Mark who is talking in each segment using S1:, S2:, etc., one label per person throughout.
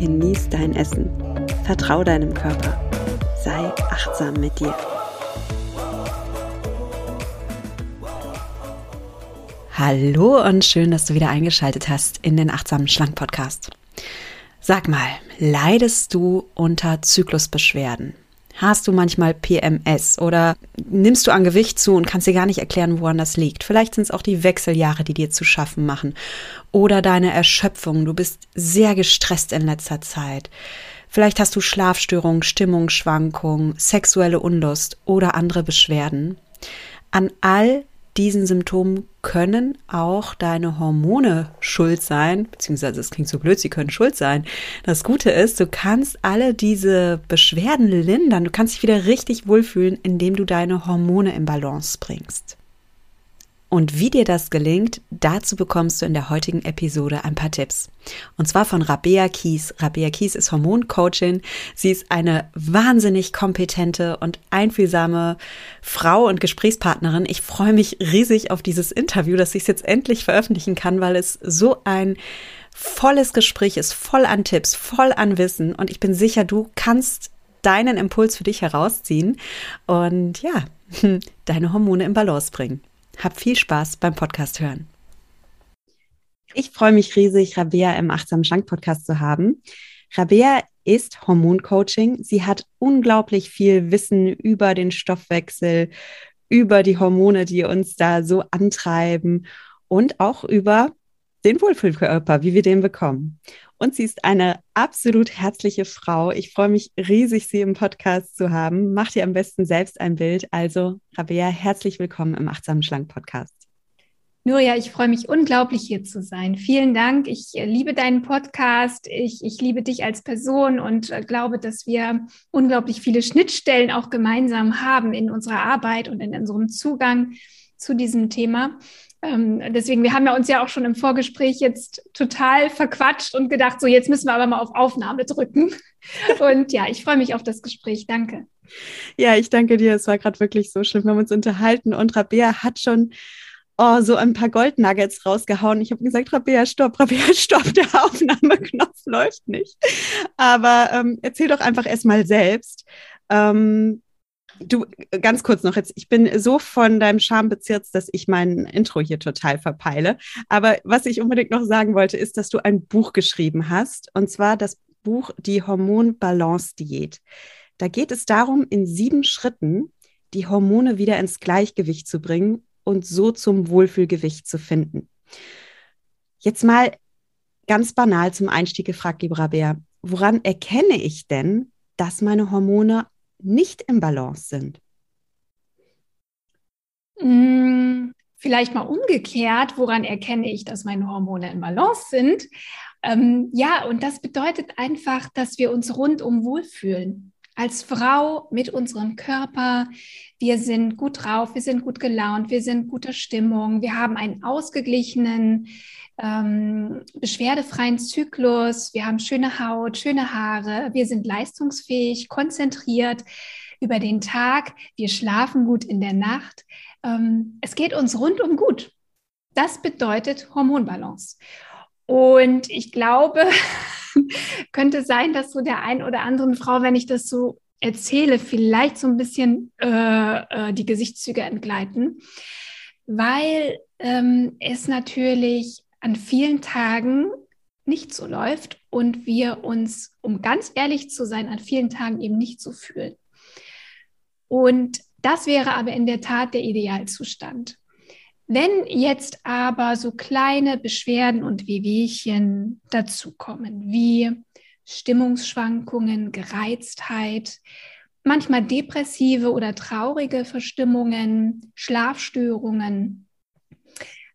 S1: genieß dein Essen. Vertrau deinem Körper. Sei achtsam mit dir. Hallo und schön, dass du wieder eingeschaltet hast in den Achtsamen Schlank Podcast. Sag mal, leidest du unter Zyklusbeschwerden? Hast du manchmal PMS oder nimmst du an Gewicht zu und kannst dir gar nicht erklären, woran das liegt? Vielleicht sind es auch die Wechseljahre, die dir zu schaffen machen oder deine Erschöpfung. Du bist sehr gestresst in letzter Zeit. Vielleicht hast du Schlafstörungen, Stimmungsschwankungen, sexuelle Unlust oder andere Beschwerden. An all diesen Symptomen können auch deine Hormone schuld sein, beziehungsweise es klingt so blöd, sie können schuld sein. Das Gute ist, du kannst alle diese Beschwerden lindern, du kannst dich wieder richtig wohlfühlen, indem du deine Hormone in Balance bringst. Und wie dir das gelingt, dazu bekommst du in der heutigen Episode ein paar Tipps. Und zwar von Rabea Kies. Rabea Kies ist Hormoncoachin. Sie ist eine wahnsinnig kompetente und einfühlsame Frau und Gesprächspartnerin. Ich freue mich riesig auf dieses Interview, dass ich es jetzt endlich veröffentlichen kann, weil es so ein volles Gespräch ist, voll an Tipps, voll an Wissen. Und ich bin sicher, du kannst deinen Impuls für dich herausziehen und ja, deine Hormone in Balance bringen. Hab viel Spaß beim Podcast hören. Ich freue mich riesig, Rabea im Achtsam Schlank Podcast zu haben. Rabea ist Hormoncoaching. Sie hat unglaublich viel Wissen über den Stoffwechsel, über die Hormone, die uns da so antreiben und auch über den Wohlfühlkörper, wie wir den bekommen. Und sie ist eine absolut herzliche Frau. Ich freue mich riesig, sie im Podcast zu haben. Mach dir am besten selbst ein Bild. Also, Rabea, herzlich willkommen im Achtsamen Schlank Podcast.
S2: Nuria, ich freue mich unglaublich hier zu sein. Vielen Dank. Ich äh, liebe deinen Podcast. Ich, ich liebe dich als Person und äh, glaube, dass wir unglaublich viele Schnittstellen auch gemeinsam haben in unserer Arbeit und in unserem Zugang zu diesem Thema. Ähm, deswegen, wir haben ja uns ja auch schon im Vorgespräch jetzt total verquatscht und gedacht, so jetzt müssen wir aber mal auf Aufnahme drücken. Und ja, ich freue mich auf das Gespräch. Danke.
S1: Ja, ich danke dir. Es war gerade wirklich so schlimm. Wir haben uns unterhalten und Rabea hat schon oh, so ein paar Goldnuggets rausgehauen. Ich habe gesagt, Rabea, stopp, Rabea, stopp, der Aufnahmeknopf läuft nicht. Aber ähm, erzähl doch einfach erstmal selbst. Ähm, Du, ganz kurz noch jetzt, ich bin so von deinem Charme bezirzt, dass ich mein Intro hier total verpeile. Aber was ich unbedingt noch sagen wollte, ist, dass du ein Buch geschrieben hast, und zwar das Buch Die Hormon-Balance-Diät. Da geht es darum, in sieben Schritten die Hormone wieder ins Gleichgewicht zu bringen und so zum Wohlfühlgewicht zu finden. Jetzt mal ganz banal zum Einstieg gefragt, lieber Bär, woran erkenne ich denn, dass meine Hormone nicht im Balance sind?
S2: Mm, vielleicht mal umgekehrt, woran erkenne ich, dass meine Hormone im Balance sind? Ähm, ja, und das bedeutet einfach, dass wir uns rundum wohlfühlen. Als Frau mit unserem Körper, wir sind gut drauf, wir sind gut gelaunt, wir sind guter Stimmung, wir haben einen ausgeglichenen, ähm, beschwerdefreien Zyklus, wir haben schöne Haut, schöne Haare, wir sind leistungsfähig, konzentriert über den Tag, wir schlafen gut in der Nacht. Ähm, es geht uns rundum gut. Das bedeutet Hormonbalance. Und ich glaube, könnte sein, dass so der ein oder anderen Frau, wenn ich das so erzähle, vielleicht so ein bisschen äh, äh, die Gesichtszüge entgleiten, weil ähm, es natürlich an vielen Tagen nicht so läuft und wir uns, um ganz ehrlich zu sein, an vielen Tagen eben nicht so fühlen. Und das wäre aber in der Tat der Idealzustand. Wenn jetzt aber so kleine Beschwerden und Wehwehchen dazukommen, wie Stimmungsschwankungen, Gereiztheit, manchmal depressive oder traurige Verstimmungen, Schlafstörungen,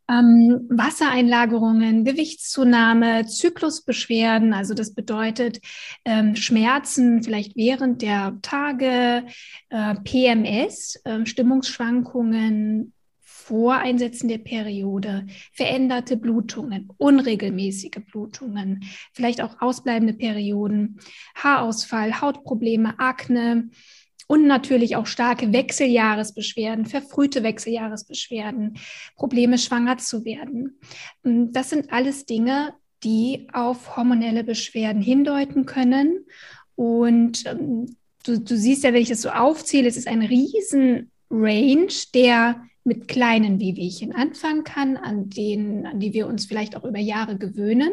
S2: ähm, Wassereinlagerungen, Gewichtszunahme, Zyklusbeschwerden, also das bedeutet ähm, Schmerzen vielleicht während der Tage, äh, PMS, äh, Stimmungsschwankungen, vor Einsetzen der Periode, veränderte Blutungen, unregelmäßige Blutungen, vielleicht auch ausbleibende Perioden, Haarausfall, Hautprobleme, Akne, und natürlich auch starke Wechseljahresbeschwerden, verfrühte Wechseljahresbeschwerden, Probleme schwanger zu werden. Ähm, das sind alles Dinge, die auf hormonelle Beschwerden hindeuten können. Und ähm, du, du siehst ja, wenn ich das so aufzähle, es ist ein riesen Range, der mit kleinen Wehwehchen anfangen kann, an denen, an die wir uns vielleicht auch über Jahre gewöhnen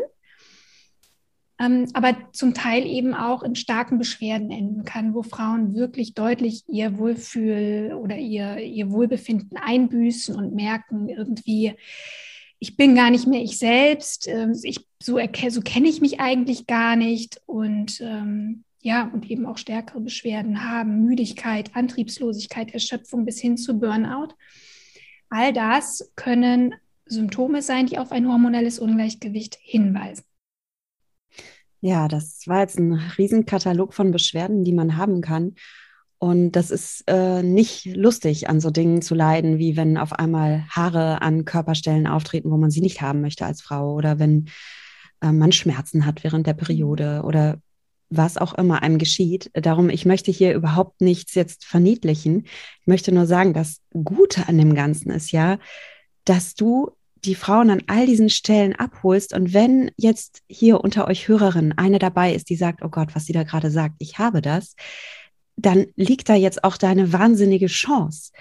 S2: ähm, aber zum Teil eben auch in starken Beschwerden enden kann, wo Frauen wirklich deutlich ihr Wohlfühl oder ihr, ihr Wohlbefinden einbüßen und merken irgendwie, ich bin gar nicht mehr ich selbst, äh, ich, so, so kenne ich mich eigentlich gar nicht und ähm, ja, und eben auch stärkere Beschwerden haben, Müdigkeit, Antriebslosigkeit, Erschöpfung bis hin zu Burnout. All das können Symptome sein, die auf ein hormonelles Ungleichgewicht hinweisen.
S1: Ja, das war jetzt ein Riesenkatalog von Beschwerden, die man haben kann. Und das ist äh, nicht lustig, an so Dingen zu leiden, wie wenn auf einmal Haare an Körperstellen auftreten, wo man sie nicht haben möchte als Frau oder wenn äh, man Schmerzen hat während der Periode oder was auch immer einem geschieht. Darum, ich möchte hier überhaupt nichts jetzt verniedlichen. Ich möchte nur sagen, das Gute an dem Ganzen ist ja, dass du die Frauen an all diesen Stellen abholst. Und wenn jetzt hier unter euch Hörerinnen eine dabei ist, die sagt, oh Gott, was sie da gerade sagt, ich habe das, dann liegt da jetzt auch deine wahnsinnige Chance,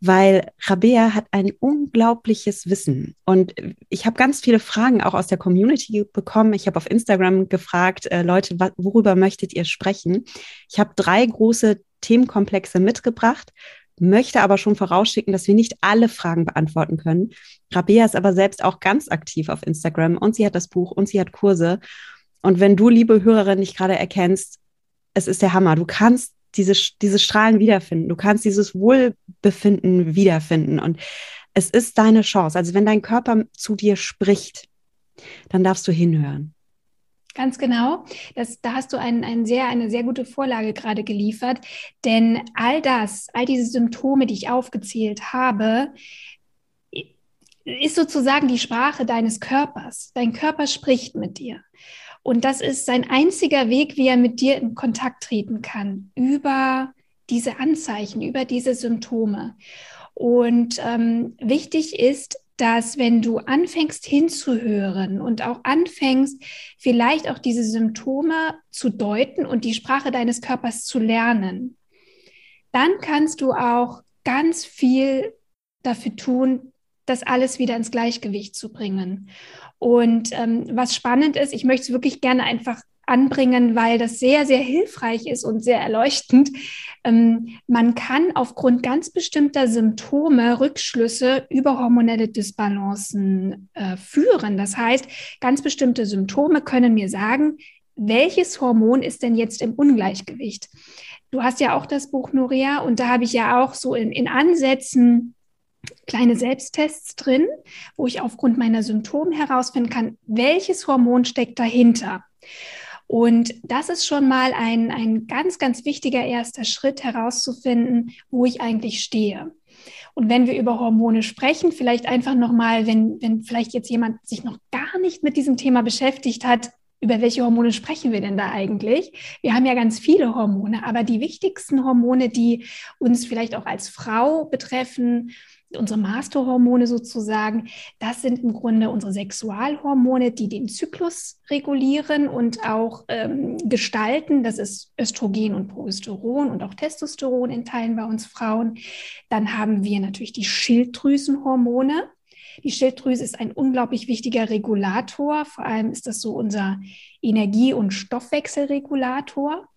S1: weil Rabea hat ein unglaubliches Wissen. Und ich habe ganz viele Fragen auch aus der Community bekommen. Ich habe auf Instagram gefragt, äh, Leute, worüber möchtet ihr sprechen? Ich habe drei große Themenkomplexe mitgebracht möchte aber schon vorausschicken, dass wir nicht alle Fragen beantworten können. Rabea ist aber selbst auch ganz aktiv auf Instagram und sie hat das Buch und sie hat Kurse. Und wenn du, liebe Hörerin, nicht gerade erkennst, es ist der Hammer. Du kannst diese, diese Strahlen wiederfinden. Du kannst dieses Wohlbefinden wiederfinden. Und es ist deine Chance. Also wenn dein Körper zu dir spricht, dann darfst du hinhören.
S2: Ganz genau. Das, da hast du ein, ein sehr, eine sehr gute Vorlage gerade geliefert. Denn all das, all diese Symptome, die ich aufgezählt habe, ist sozusagen die Sprache deines Körpers. Dein Körper spricht mit dir. Und das ist sein einziger Weg, wie er mit dir in Kontakt treten kann, über diese Anzeichen, über diese Symptome. Und ähm, wichtig ist, dass wenn du anfängst hinzuhören und auch anfängst, vielleicht auch diese Symptome zu deuten und die Sprache deines Körpers zu lernen, dann kannst du auch ganz viel dafür tun, das alles wieder ins Gleichgewicht zu bringen. Und ähm, was spannend ist, ich möchte es wirklich gerne einfach anbringen, weil das sehr, sehr hilfreich ist und sehr erleuchtend. Ähm, man kann aufgrund ganz bestimmter Symptome Rückschlüsse über hormonelle Disbalancen äh, führen. Das heißt, ganz bestimmte Symptome können mir sagen, welches Hormon ist denn jetzt im Ungleichgewicht? Du hast ja auch das Buch Nuria und da habe ich ja auch so in, in Ansätzen kleine Selbsttests drin, wo ich aufgrund meiner Symptome herausfinden kann, welches Hormon steckt dahinter. Und das ist schon mal ein, ein ganz, ganz wichtiger erster Schritt herauszufinden, wo ich eigentlich stehe. Und wenn wir über Hormone sprechen, vielleicht einfach nochmal, wenn, wenn vielleicht jetzt jemand sich noch gar nicht mit diesem Thema beschäftigt hat, über welche Hormone sprechen wir denn da eigentlich? Wir haben ja ganz viele Hormone, aber die wichtigsten Hormone, die uns vielleicht auch als Frau betreffen, unsere Masterhormone sozusagen, das sind im Grunde unsere Sexualhormone, die den Zyklus regulieren und auch ähm, gestalten. Das ist Östrogen und Progesteron und auch Testosteron in Teilen bei uns Frauen. Dann haben wir natürlich die Schilddrüsenhormone. Die Schilddrüse ist ein unglaublich wichtiger Regulator. Vor allem ist das so unser Energie- und Stoffwechselregulator.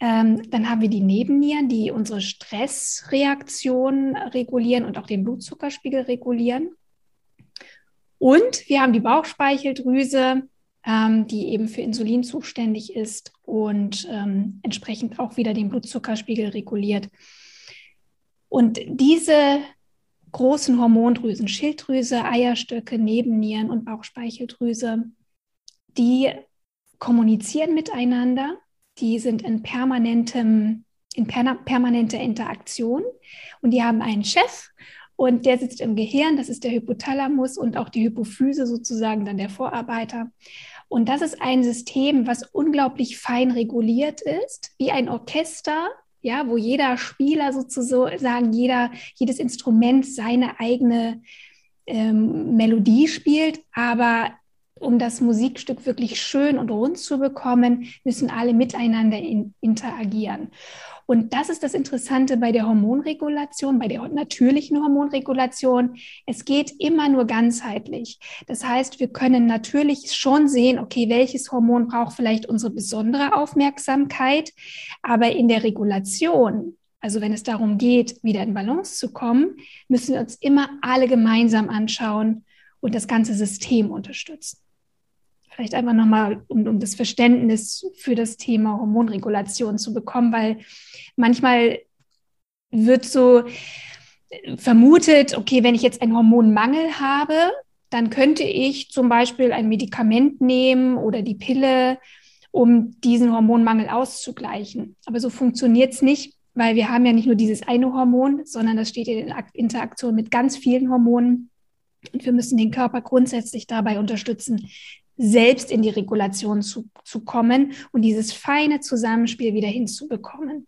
S2: Ähm, dann haben wir die Nebennieren, die unsere Stressreaktion regulieren und auch den Blutzuckerspiegel regulieren. Und wir haben die Bauchspeicheldrüse, ähm, die eben für Insulin zuständig ist und ähm, entsprechend auch wieder den Blutzuckerspiegel reguliert. Und diese großen Hormondrüsen, Schilddrüse, Eierstöcke, Nebennieren und Bauchspeicheldrüse, die kommunizieren miteinander, die sind in permanentem in permanenter Interaktion. Und die haben einen Chef und der sitzt im Gehirn, das ist der Hypothalamus und auch die Hypophyse sozusagen dann der Vorarbeiter. Und das ist ein System, was unglaublich fein reguliert ist, wie ein Orchester, ja, wo jeder Spieler sozusagen, jeder, jedes Instrument seine eigene ähm, Melodie spielt, aber um das Musikstück wirklich schön und rund zu bekommen, müssen alle miteinander in, interagieren. Und das ist das Interessante bei der Hormonregulation, bei der natürlichen Hormonregulation. Es geht immer nur ganzheitlich. Das heißt, wir können natürlich schon sehen, okay, welches Hormon braucht vielleicht unsere besondere Aufmerksamkeit, aber in der Regulation, also wenn es darum geht, wieder in Balance zu kommen, müssen wir uns immer alle gemeinsam anschauen und das ganze System unterstützen vielleicht einfach nochmal, um, um das Verständnis für das Thema Hormonregulation zu bekommen, weil manchmal wird so vermutet, okay, wenn ich jetzt einen Hormonmangel habe, dann könnte ich zum Beispiel ein Medikament nehmen oder die Pille, um diesen Hormonmangel auszugleichen. Aber so funktioniert es nicht, weil wir haben ja nicht nur dieses eine Hormon, sondern das steht in Interaktion mit ganz vielen Hormonen. Und wir müssen den Körper grundsätzlich dabei unterstützen, selbst in die Regulation zu, zu kommen und dieses feine Zusammenspiel wieder hinzubekommen.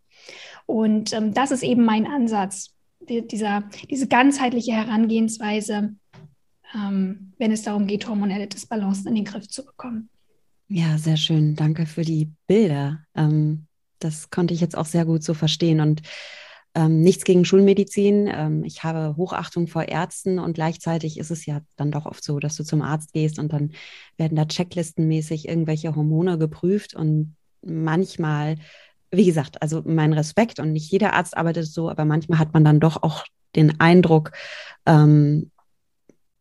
S2: Und ähm, das ist eben mein Ansatz, die, dieser, diese ganzheitliche Herangehensweise, ähm, wenn es darum geht, hormonelle Disbalancen in den Griff zu bekommen.
S1: Ja, sehr schön. Danke für die Bilder. Ähm, das konnte ich jetzt auch sehr gut so verstehen. Und ähm, nichts gegen Schulmedizin. Ähm, ich habe Hochachtung vor Ärzten und gleichzeitig ist es ja dann doch oft so, dass du zum Arzt gehst und dann werden da checklistenmäßig irgendwelche Hormone geprüft und manchmal, wie gesagt, also mein Respekt und nicht jeder Arzt arbeitet so, aber manchmal hat man dann doch auch den Eindruck, ähm,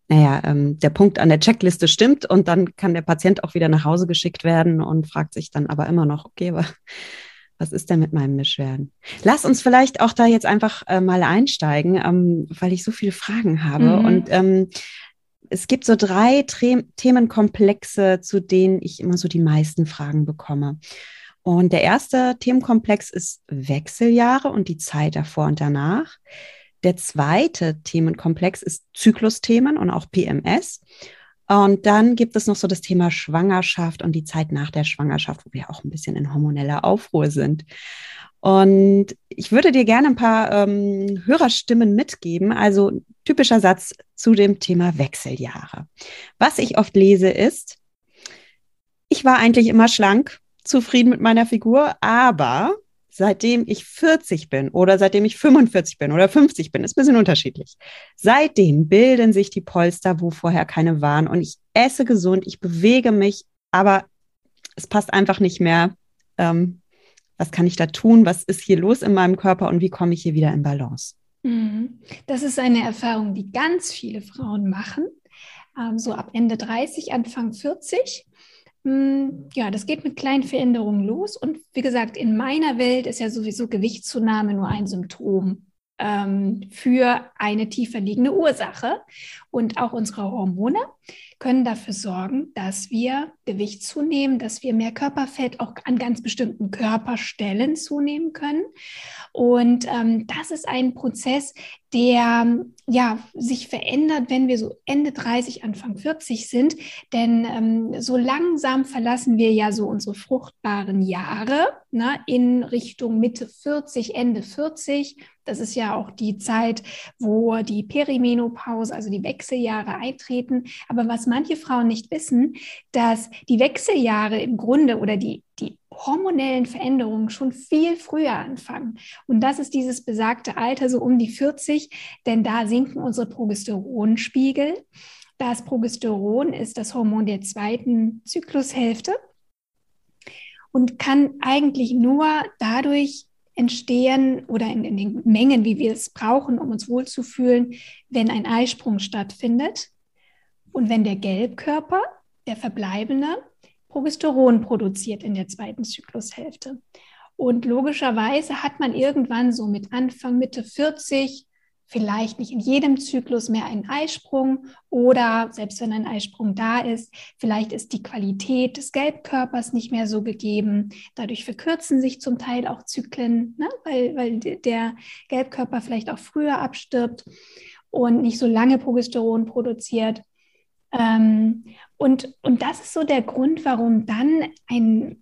S1: naja, ähm, der Punkt an der Checkliste stimmt und dann kann der Patient auch wieder nach Hause geschickt werden und fragt sich dann aber immer noch, okay, aber was ist denn mit meinem Mischwerden? Lass uns vielleicht auch da jetzt einfach äh, mal einsteigen, ähm, weil ich so viele Fragen habe. Mhm. Und ähm, es gibt so drei Tre Themenkomplexe, zu denen ich immer so die meisten Fragen bekomme. Und der erste Themenkomplex ist Wechseljahre und die Zeit davor und danach. Der zweite Themenkomplex ist Zyklusthemen und auch PMS. Und dann gibt es noch so das Thema Schwangerschaft und die Zeit nach der Schwangerschaft, wo wir auch ein bisschen in hormoneller Aufruhr sind. Und ich würde dir gerne ein paar ähm, Hörerstimmen mitgeben. Also typischer Satz zu dem Thema Wechseljahre. Was ich oft lese ist, ich war eigentlich immer schlank, zufrieden mit meiner Figur, aber seitdem ich 40 bin oder seitdem ich 45 bin oder 50 bin, ist ein bisschen unterschiedlich. Seitdem bilden sich die Polster, wo vorher keine waren. Und ich esse gesund, ich bewege mich, aber es passt einfach nicht mehr. Ähm, was kann ich da tun? Was ist hier los in meinem Körper und wie komme ich hier wieder in Balance?
S2: Mhm. Das ist eine Erfahrung, die ganz viele Frauen machen, ähm, so ab Ende 30, Anfang 40. Hm, ja, das geht mit kleinen Veränderungen los. Und wie gesagt, in meiner Welt ist ja sowieso Gewichtszunahme nur ein Symptom ähm, für eine tiefer liegende Ursache. Und auch unsere Hormone können dafür sorgen, dass wir Gewicht zunehmen, dass wir mehr Körperfett auch an ganz bestimmten Körperstellen zunehmen können. Und ähm, das ist ein Prozess, der ja sich verändert, wenn wir so Ende 30, Anfang 40 sind. Denn ähm, so langsam verlassen wir ja so unsere fruchtbaren Jahre ne, in Richtung Mitte 40, Ende 40. Das ist ja auch die Zeit, wo die Perimenopause, also die Wechseljahre eintreten. Aber was manche Frauen nicht wissen, dass die Wechseljahre im Grunde oder die, die hormonellen Veränderungen schon viel früher anfangen. Und das ist dieses besagte Alter, so um die 40, denn da sinken unsere Progesteronspiegel. Das Progesteron ist das Hormon der zweiten Zyklushälfte und kann eigentlich nur dadurch entstehen oder in, in, den Mengen, wie wir es brauchen, um uns wohlzufühlen, wenn ein Eisprung stattfindet und wenn der Gelbkörper, der verbleibende, Progesteron produziert in der zweiten Zyklushälfte. Und logischerweise hat man irgendwann so mit Anfang, Mitte 40, vielleicht nicht in jedem Zyklus mehr einen Eisprung oder selbst wenn ein Eisprung da ist, vielleicht ist die Qualität des Gelbkörpers nicht mehr so gegeben. Dadurch verkürzen sich zum Teil auch Zyklen, ne? weil, weil der Gelbkörper vielleicht auch früher abstirbt und nicht so lange Progesteron produziert. Ähm, und, und das ist so der Grund, warum dann ein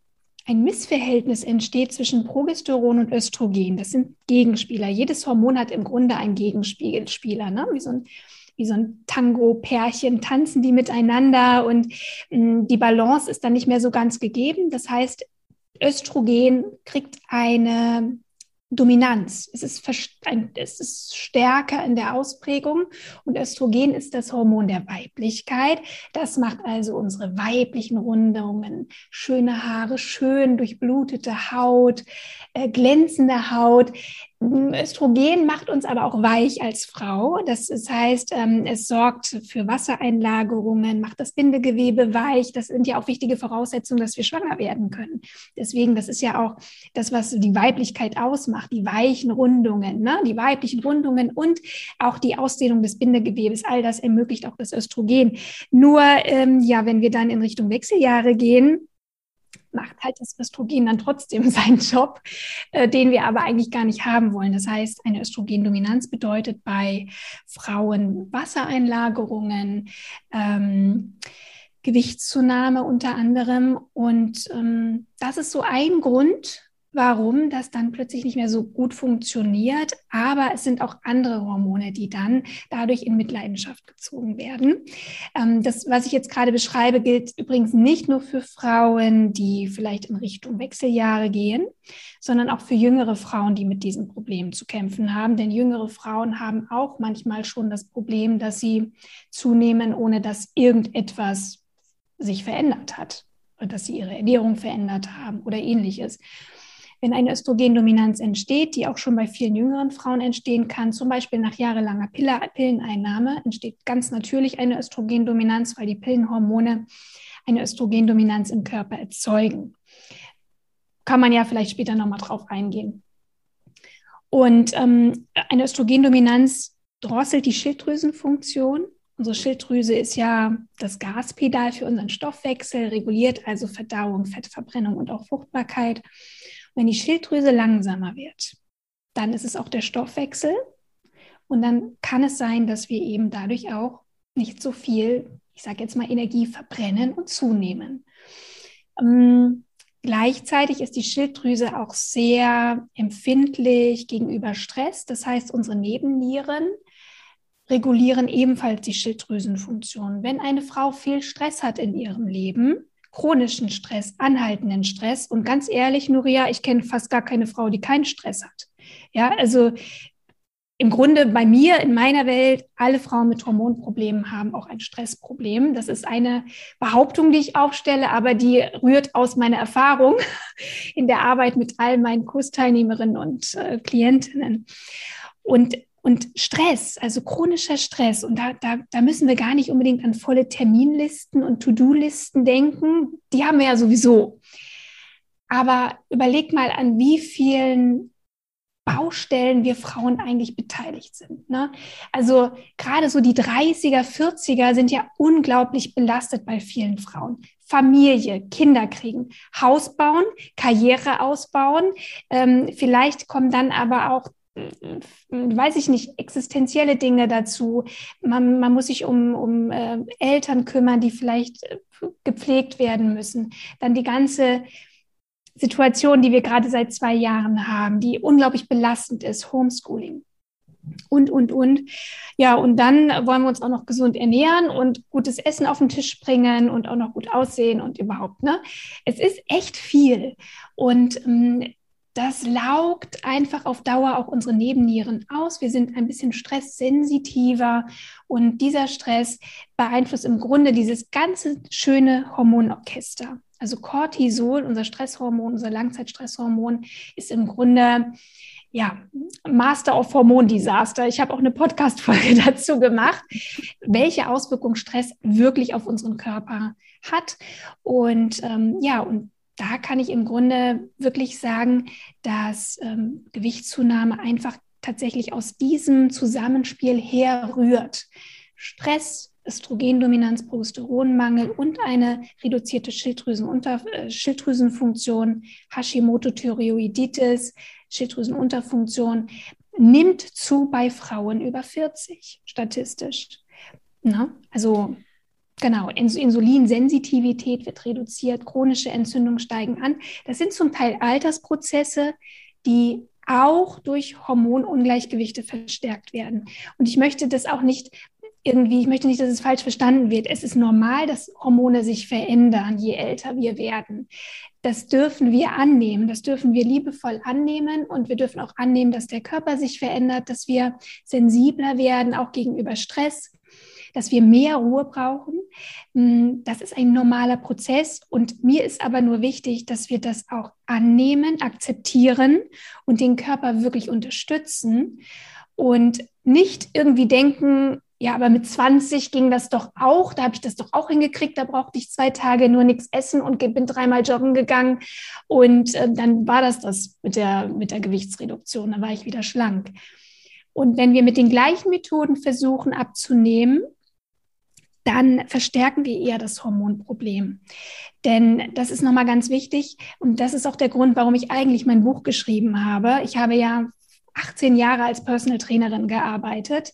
S2: ein Missverhältnis entsteht zwischen Progesteron und Östrogen. Das sind Gegenspieler. Jedes Hormon hat im Grunde einen Gegenspieler, ne? wie so ein so ein Tango-Pärchen tanzen die miteinander und mh, hm, die Balance ist dann nicht mehr so ganz gegeben. Das heißt, Östrogen kriegt eine Dominanz. Es ist, es ist stärker in der Ausprägung und Östrogen ist das Hormon der Weiblichkeit. Das macht also unsere weiblichen Rundungen, schöne Haare, schön durchblutete Haut, äh, glänzende Haut. Östrogen macht uns aber auch weich als Frau. Das, heißt, ähm, es sorgt für Wassereinlagerungen, macht das Bindegewebe weich. Das sind ja auch wichtige Voraussetzungen, dass wir schwanger werden können. Deswegen, das ist ja auch das, was die Weiblichkeit ausmacht, die weichen Rundungen, ne? die weiblichen Rundungen und auch die Ausdehnung des Bindegewebes. All das ermöglicht auch das Östrogen. Nur, ähm, ja, wenn wir dann in Richtung Wechseljahre gehen, macht halt das Östrogen dann trotzdem seinen Job, äh, den wir aber eigentlich gar nicht haben wollen. Das heißt, eine Östrogendominanz bedeutet bei Frauen Wassereinlagerungen, ähm, Gewichtszunahme unter anderem. Und ähm, das ist so ein Grund, warum das dann plötzlich nicht mehr so gut funktioniert. Aber es sind auch andere Hormone, die dann dadurch in Mitleidenschaft gezogen werden. Ähm, das, was ich jetzt gerade beschreibe, gilt übrigens nicht nur für Frauen, die vielleicht in Richtung Wechseljahre gehen, sondern auch für jüngere Frauen, die mit diesen Problemen zu kämpfen haben. Denn jüngere Frauen haben auch manchmal schon das Problem, dass sie zunehmen, ohne dass irgendetwas sich verändert hat. Dass sie ihre Ernährung verändert haben oder ähnliches wenn eine Östrogendominanz entsteht, die auch schon bei vielen jüngeren Frauen entstehen kann, zum Beispiel nach jahrelanger Pilleneinnahme, entsteht ganz natürlich eine Östrogendominanz, weil die Pillenhormone eine Östrogendominanz im Körper erzeugen. Kann man ja vielleicht später nochmal drauf eingehen. Und ähm, eine Östrogendominanz drosselt die Schilddrüsenfunktion. Unsere Schilddrüse ist ja das Gaspedal für unseren Stoffwechsel, reguliert also Verdauung, Fettverbrennung und auch Fruchtbarkeit. Wenn die Schilddrüse langsamer wird, dann ist es auch der Stoffwechsel. Und dann kann es sein, dass wir eben dadurch auch nicht so viel, ich sage jetzt mal, Energie verbrennen und zunehmen. Ähm, gleichzeitig ist die Schilddrüse auch sehr empfindlich gegenüber Stress. Das heißt, unsere Nebennieren regulieren ebenfalls die Schilddrüsenfunktion. Wenn eine Frau viel Stress hat in ihrem Leben, chronischen Stress, anhaltenden Stress. Und ganz ehrlich, Nuria, ich kenne fast gar keine Frau, die keinen Stress hat. Ja, also im Grunde bei mir in meiner Welt, alle Frauen mit Hormonproblemen haben auch ein Stressproblem. Das ist eine Behauptung, die ich aufstelle, aber die rührt aus meiner Erfahrung in der Arbeit mit all meinen Kursteilnehmerinnen und äh, Klientinnen. Und und Stress, also chronischer Stress, und da, da, da müssen wir gar nicht unbedingt an volle Terminlisten und To-Do-Listen denken, die haben wir ja sowieso. Aber überleg mal, an wie vielen Baustellen wir Frauen eigentlich beteiligt sind. Ne? Also gerade so die 30er, 40er sind ja unglaublich belastet bei vielen Frauen. Familie, Kinder kriegen, Haus bauen, Karriere ausbauen. Ähm, vielleicht kommen dann aber auch weiß ich nicht, existenzielle Dinge dazu. Man, man muss sich um, um äh, Eltern kümmern, die vielleicht äh, gepflegt werden müssen. Dann die ganze Situation, die wir gerade seit zwei Jahren haben, die unglaublich belastend ist, Homeschooling. Und, und, und. Ja, und dann wollen wir uns auch noch gesund ernähren und gutes Essen auf den Tisch bringen und auch noch gut aussehen und überhaupt, ne? Es ist echt viel. Und ähm, das laugt einfach auf Dauer auch unsere Nebennieren aus. Wir sind ein bisschen stresssensitiver und dieser Stress beeinflusst im Grunde dieses ganze schöne Hormonorchester. Also Cortisol, unser Stresshormon, unser Langzeitstresshormon, ist im Grunde ja, Master of Hormondesaster. Ich habe auch eine Podcast-Folge dazu gemacht, welche Auswirkungen Stress wirklich auf unseren Körper hat. Und ähm, ja, und da kann ich im Grunde wirklich sagen, dass ähm, Gewichtszunahme einfach tatsächlich aus diesem Zusammenspiel herrührt. Stress, Östrogendominanz, Progesteronmangel und eine reduzierte Schilddrüsenunter äh, Schilddrüsenfunktion, Hashimoto-Thyreoiditis, Schilddrüsenunterfunktion nimmt zu bei Frauen über 40 statistisch. Na? Also Genau, Insulinsensitivität wird reduziert, chronische Entzündungen steigen an. Das sind zum Teil Altersprozesse, die auch durch Hormonungleichgewichte verstärkt werden. Und ich möchte das auch nicht irgendwie, ich möchte nicht, dass es falsch verstanden wird. Es ist normal, dass Hormone sich verändern, je älter wir werden. Das dürfen wir annehmen, das dürfen wir liebevoll annehmen und wir dürfen auch annehmen, dass der Körper sich verändert, dass wir sensibler werden, auch gegenüber Stress, dass wir mehr Ruhe brauchen. Hm, das ist ein normaler Prozess. Und mir ist aber nur wichtig, dass wir das auch annehmen, akzeptieren und den Körper wirklich unterstützen. Und nicht irgendwie denken, ja, aber mit 20 ging das doch auch, da habe ich das doch auch hingekriegt, da brauchte ich zwei Tage nur nichts essen und bin dreimal joggen gegangen. Und äh, dann war das das mit der, mit der Gewichtsreduktion, da war ich wieder schlank. Und wenn wir mit den gleichen Methoden versuchen abzunehmen, dann verstärken wir eher das Hormonproblem. Denn das ist nochmal ganz wichtig und das ist auch der Grund, warum ich eigentlich mein Buch geschrieben habe. Ich habe ja 18 Jahre als Personal Trainerin gearbeitet.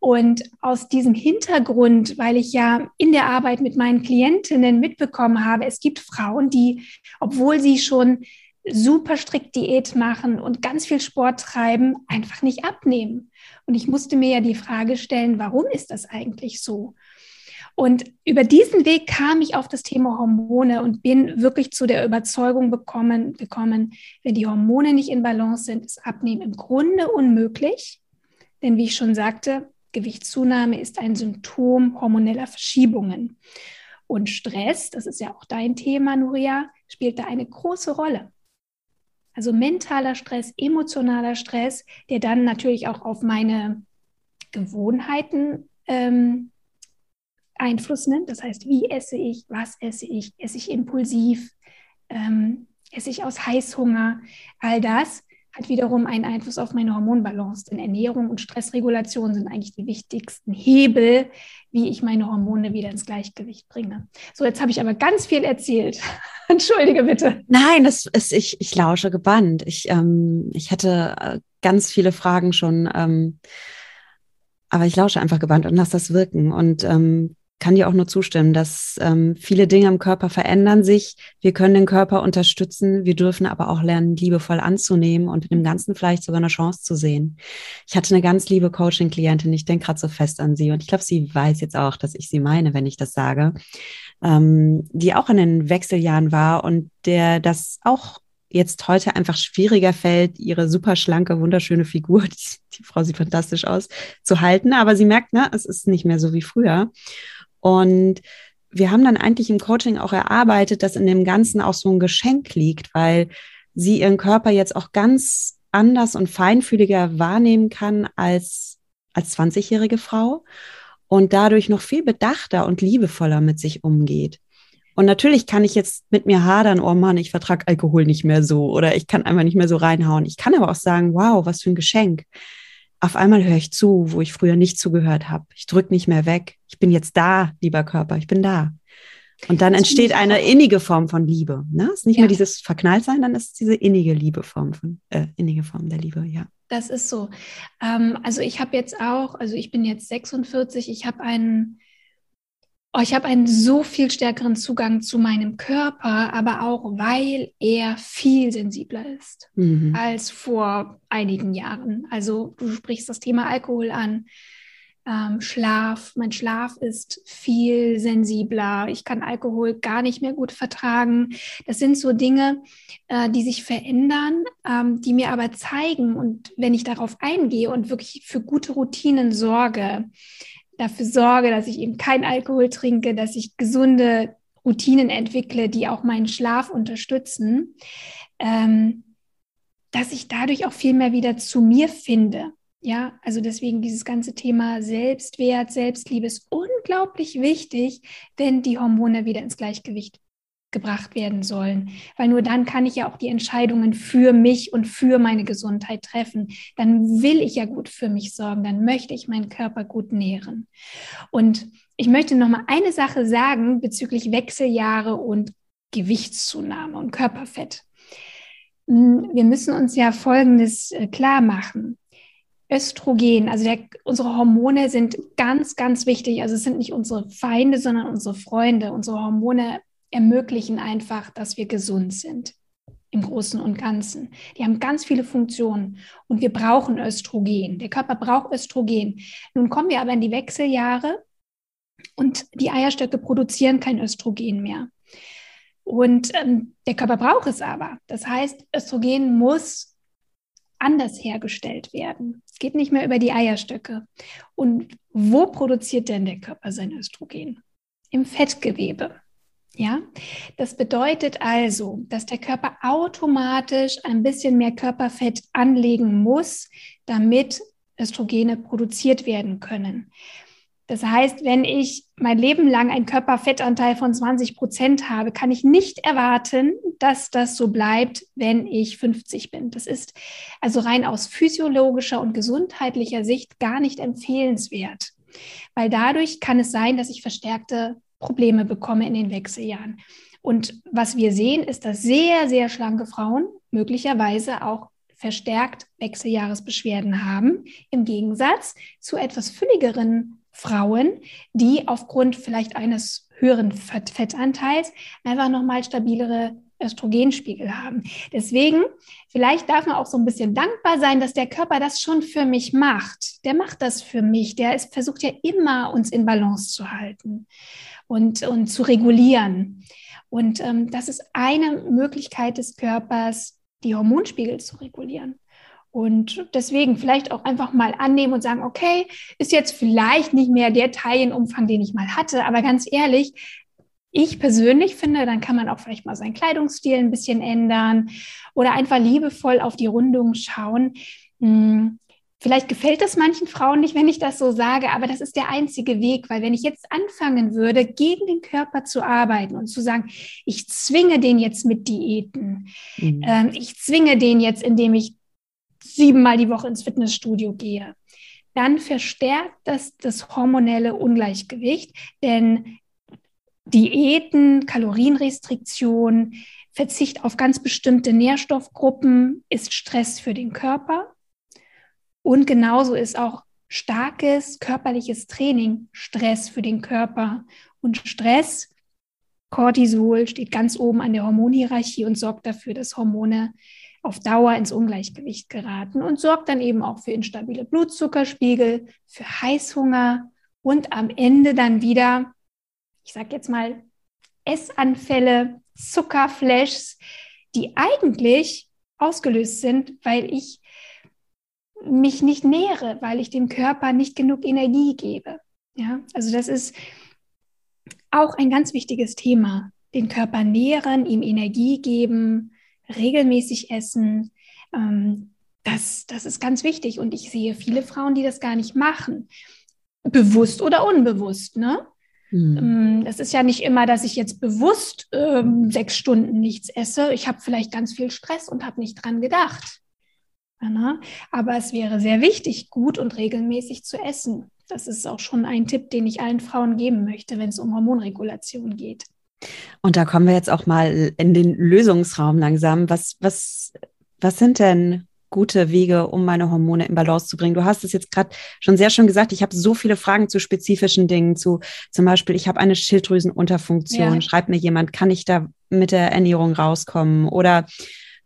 S2: Und aus diesem Hintergrund, weil ich ja in der Arbeit mit meinen Klientinnen mitbekommen habe, es gibt Frauen, die, obwohl sie schon super strikt Diät machen und ganz viel Sport treiben, einfach nicht abnehmen. Und ich musste mir ja die Frage stellen, warum ist das eigentlich so? Und über diesen Weg kam ich auf das Thema Hormone und bin wirklich zu der Überzeugung bekommen, gekommen, wenn die Hormone nicht in Balance sind, ist Abnehmen im Grunde unmöglich. Denn wie ich schon sagte, Gewichtszunahme ist ein Symptom hormoneller Verschiebungen. Und Stress, das ist ja auch dein Thema, Nuria, spielt da eine große Rolle. Also mentaler Stress, emotionaler Stress, der dann natürlich auch auf meine Gewohnheiten ähm, Einfluss nimmt. Das heißt, wie esse ich, was esse ich, esse ich impulsiv, ähm, esse ich aus Heißhunger, all das hat wiederum einen Einfluss auf meine Hormonbalance. Denn Ernährung und Stressregulation sind eigentlich die wichtigsten Hebel, wie ich meine Hormone wieder ins Gleichgewicht bringe. So, jetzt habe ich aber ganz viel erzählt. Entschuldige bitte.
S1: Nein, das ist, ich, ich lausche gebannt. Ich, ähm, ich hatte äh, ganz viele Fragen schon, ähm, aber ich lausche einfach gebannt und lasse das wirken. Und ähm, kann dir auch nur zustimmen, dass ähm, viele Dinge im Körper verändern sich. Wir können den Körper unterstützen. Wir dürfen aber auch lernen, liebevoll anzunehmen und in dem Ganzen vielleicht sogar eine Chance zu sehen. Ich hatte eine ganz liebe Coaching-Klientin. Ich denke gerade so fest an sie und ich glaube, sie weiß jetzt auch, dass ich sie meine, wenn ich das sage, ähm, die auch in den Wechseljahren war und der das auch jetzt heute einfach schwieriger fällt, ihre super schlanke, wunderschöne Figur, die, die Frau sieht fantastisch aus, zu halten. Aber sie merkt, ne, es ist nicht mehr so wie früher. Und wir haben dann eigentlich im Coaching auch erarbeitet, dass in dem Ganzen auch so ein Geschenk liegt, weil sie ihren Körper jetzt auch ganz anders und feinfühliger wahrnehmen kann als als 20-jährige Frau und dadurch noch viel bedachter und liebevoller mit sich umgeht. Und natürlich kann ich jetzt mit mir hadern, oh Mann, ich vertrag Alkohol nicht mehr so oder ich kann einfach nicht mehr so reinhauen. Ich kann aber auch sagen, wow, was für ein Geschenk auf einmal höre ich zu, wo ich früher nicht zugehört habe. Ich drücke nicht mehr weg. Ich bin jetzt da, lieber Körper, ich bin da. Und dann entsteht eine innige Form von Liebe. Ne? Es ist nicht ja. mehr dieses Verknalltsein, dann ist es diese innige Liebeform von, äh, innige Form der Liebe, ja.
S2: Das ist so. Ähm, also ich habe jetzt auch, also ich bin jetzt 46, ich habe einen Oh, ich habe einen so viel stärkeren Zugang zu meinem Körper, aber auch weil er viel sensibler ist mhm. als vor einigen Jahren. Also du sprichst das Thema Alkohol an. Ähm, Schlaf, mein Schlaf ist viel sensibler. Ich kann Alkohol gar nicht mehr gut vertragen. Das sind so Dinge, äh, die sich verändern, ähm, die mir aber zeigen und wenn ich darauf eingehe und wirklich für gute Routinen sorge, dafür sorge, dass ich eben kein Alkohol trinke, dass ich gesunde Routinen entwickle, die auch meinen Schlaf unterstützen, ähm, dass ich dadurch auch viel mehr wieder zu mir finde. Ja, also deswegen dieses ganze Thema Selbstwert, Selbstliebe ist unglaublich wichtig, wenn die Hormone wieder ins Gleichgewicht gebracht werden sollen, weil nur dann kann ich ja auch die Entscheidungen für mich und für meine Gesundheit treffen. Dann will ich ja gut für mich sorgen, dann möchte ich meinen Körper gut nähren. Und ich möchte noch mal eine Sache sagen bezüglich Wechseljahre und Gewichtszunahme und Körperfett. Hm, wir müssen uns ja Folgendes äh, klar machen. Östrogen, also der, unsere Hormone sind ganz, ganz wichtig. Also es sind nicht unsere Feinde, sondern unsere Freunde. Unsere Hormone ermöglichen einfach, dass wir gesund sind im Großen und Ganzen. Die haben ganz viele Funktionen und wir brauchen Östrogen. Der Körper braucht Östrogen. Nun kommen wir aber in die Wechseljahre und die Eierstöcke produzieren kein Östrogen mehr. Und ähm, der Körper braucht es aber. Das heißt, Östrogen muss anders hergestellt werden. Es geht nicht mehr über die Eierstöcke. Und wo produziert denn der Körper sein Östrogen? Im Fettgewebe. Ja, das bedeutet also, dass der Körper automatisch ein bisschen mehr Körperfett anlegen muss, damit Östrogene produziert werden können. Das heißt, wenn ich mein Leben lang einen Körperfettanteil von 20 Prozent habe, kann ich nicht erwarten, dass das so bleibt, wenn ich 50 bin. Das ist also rein aus physiologischer und gesundheitlicher Sicht gar nicht empfehlenswert, weil dadurch kann es sein, dass ich verstärkte Probleme bekomme in den Wechseljahren. Und was wir sehen, ist, dass sehr, sehr schlanke Frauen möglicherweise auch verstärkt Wechseljahresbeschwerden haben, im Gegensatz zu etwas fülligeren Frauen, die aufgrund vielleicht eines höheren Fettanteils einfach nochmal stabilere Östrogenspiegel haben. Deswegen, vielleicht darf man auch so ein bisschen dankbar sein, dass der Körper das schon für mich macht. Der macht das für mich. Der ist, versucht ja immer, uns in Balance zu halten und, und zu regulieren. Und ähm, das ist eine Möglichkeit des Körpers, die Hormonspiegel zu regulieren. Und deswegen vielleicht auch einfach mal annehmen und sagen, okay, ist jetzt vielleicht nicht mehr der Teilenumfang, den ich mal hatte, aber ganz ehrlich, ich persönlich finde, dann kann man auch vielleicht mal seinen Kleidungsstil ein bisschen ändern oder einfach liebevoll auf die Rundung schauen. Hm, Vielleicht gefällt es manchen Frauen nicht, wenn ich das so sage, aber das ist der einzige Weg, weil wenn ich jetzt anfangen würde, gegen den Körper zu arbeiten und zu sagen, ich zwinge den jetzt mit Diäten, mhm. ähm, ich zwinge den jetzt, indem ich siebenmal die Woche ins Fitnessstudio gehe, dann verstärkt das das hormonelle Ungleichgewicht, denn Diäten, Kalorienrestriktion, Verzicht auf ganz bestimmte Nährstoffgruppen ist Stress für den Körper und genauso ist auch starkes körperliches Training Stress für den Körper. Und Stress, Cortisol, steht ganz oben an der Hormonhierarchie und sorgt dafür, dass Hormone auf Dauer ins Ungleichgewicht geraten und sorgt dann eben auch für instabile Blutzuckerspiegel, für Heißhunger und am Ende dann wieder, ich sage jetzt mal, Essanfälle, Zuckerflashs, die eigentlich ausgelöst sind, weil ich mich nicht nähere, weil ich dem Körper nicht genug Energie gebe. Ja, also das ist auch ein ganz wichtiges Thema. Den Körper nähren, ihm Energie geben, regelmäßig essen. Ähm, das, das ist ganz wichtig. Und ich sehe viele Frauen, die das gar nicht machen. Bewusst oder unbewusst, ne? Mhm. Das ist ja nicht immer, dass ich jetzt bewusst ähm, sechs Stunden nichts esse. Ich habe vielleicht ganz viel Stress und habe nicht dran gedacht. Aber es wäre sehr wichtig, gut und regelmäßig zu essen. Das ist auch schon ein Tipp, den ich allen Frauen geben möchte, wenn es um Hormonregulation geht.
S1: Und da kommen wir jetzt auch mal in den Lösungsraum langsam. Was, was, was sind denn gute Wege, um meine Hormone in Balance zu bringen? Du hast es jetzt gerade schon sehr schön gesagt. Ich habe so viele Fragen zu spezifischen Dingen, zu zum Beispiel, ich habe eine Schilddrüsenunterfunktion. Ja. Schreibt mir jemand, kann ich da mit der Ernährung rauskommen? Oder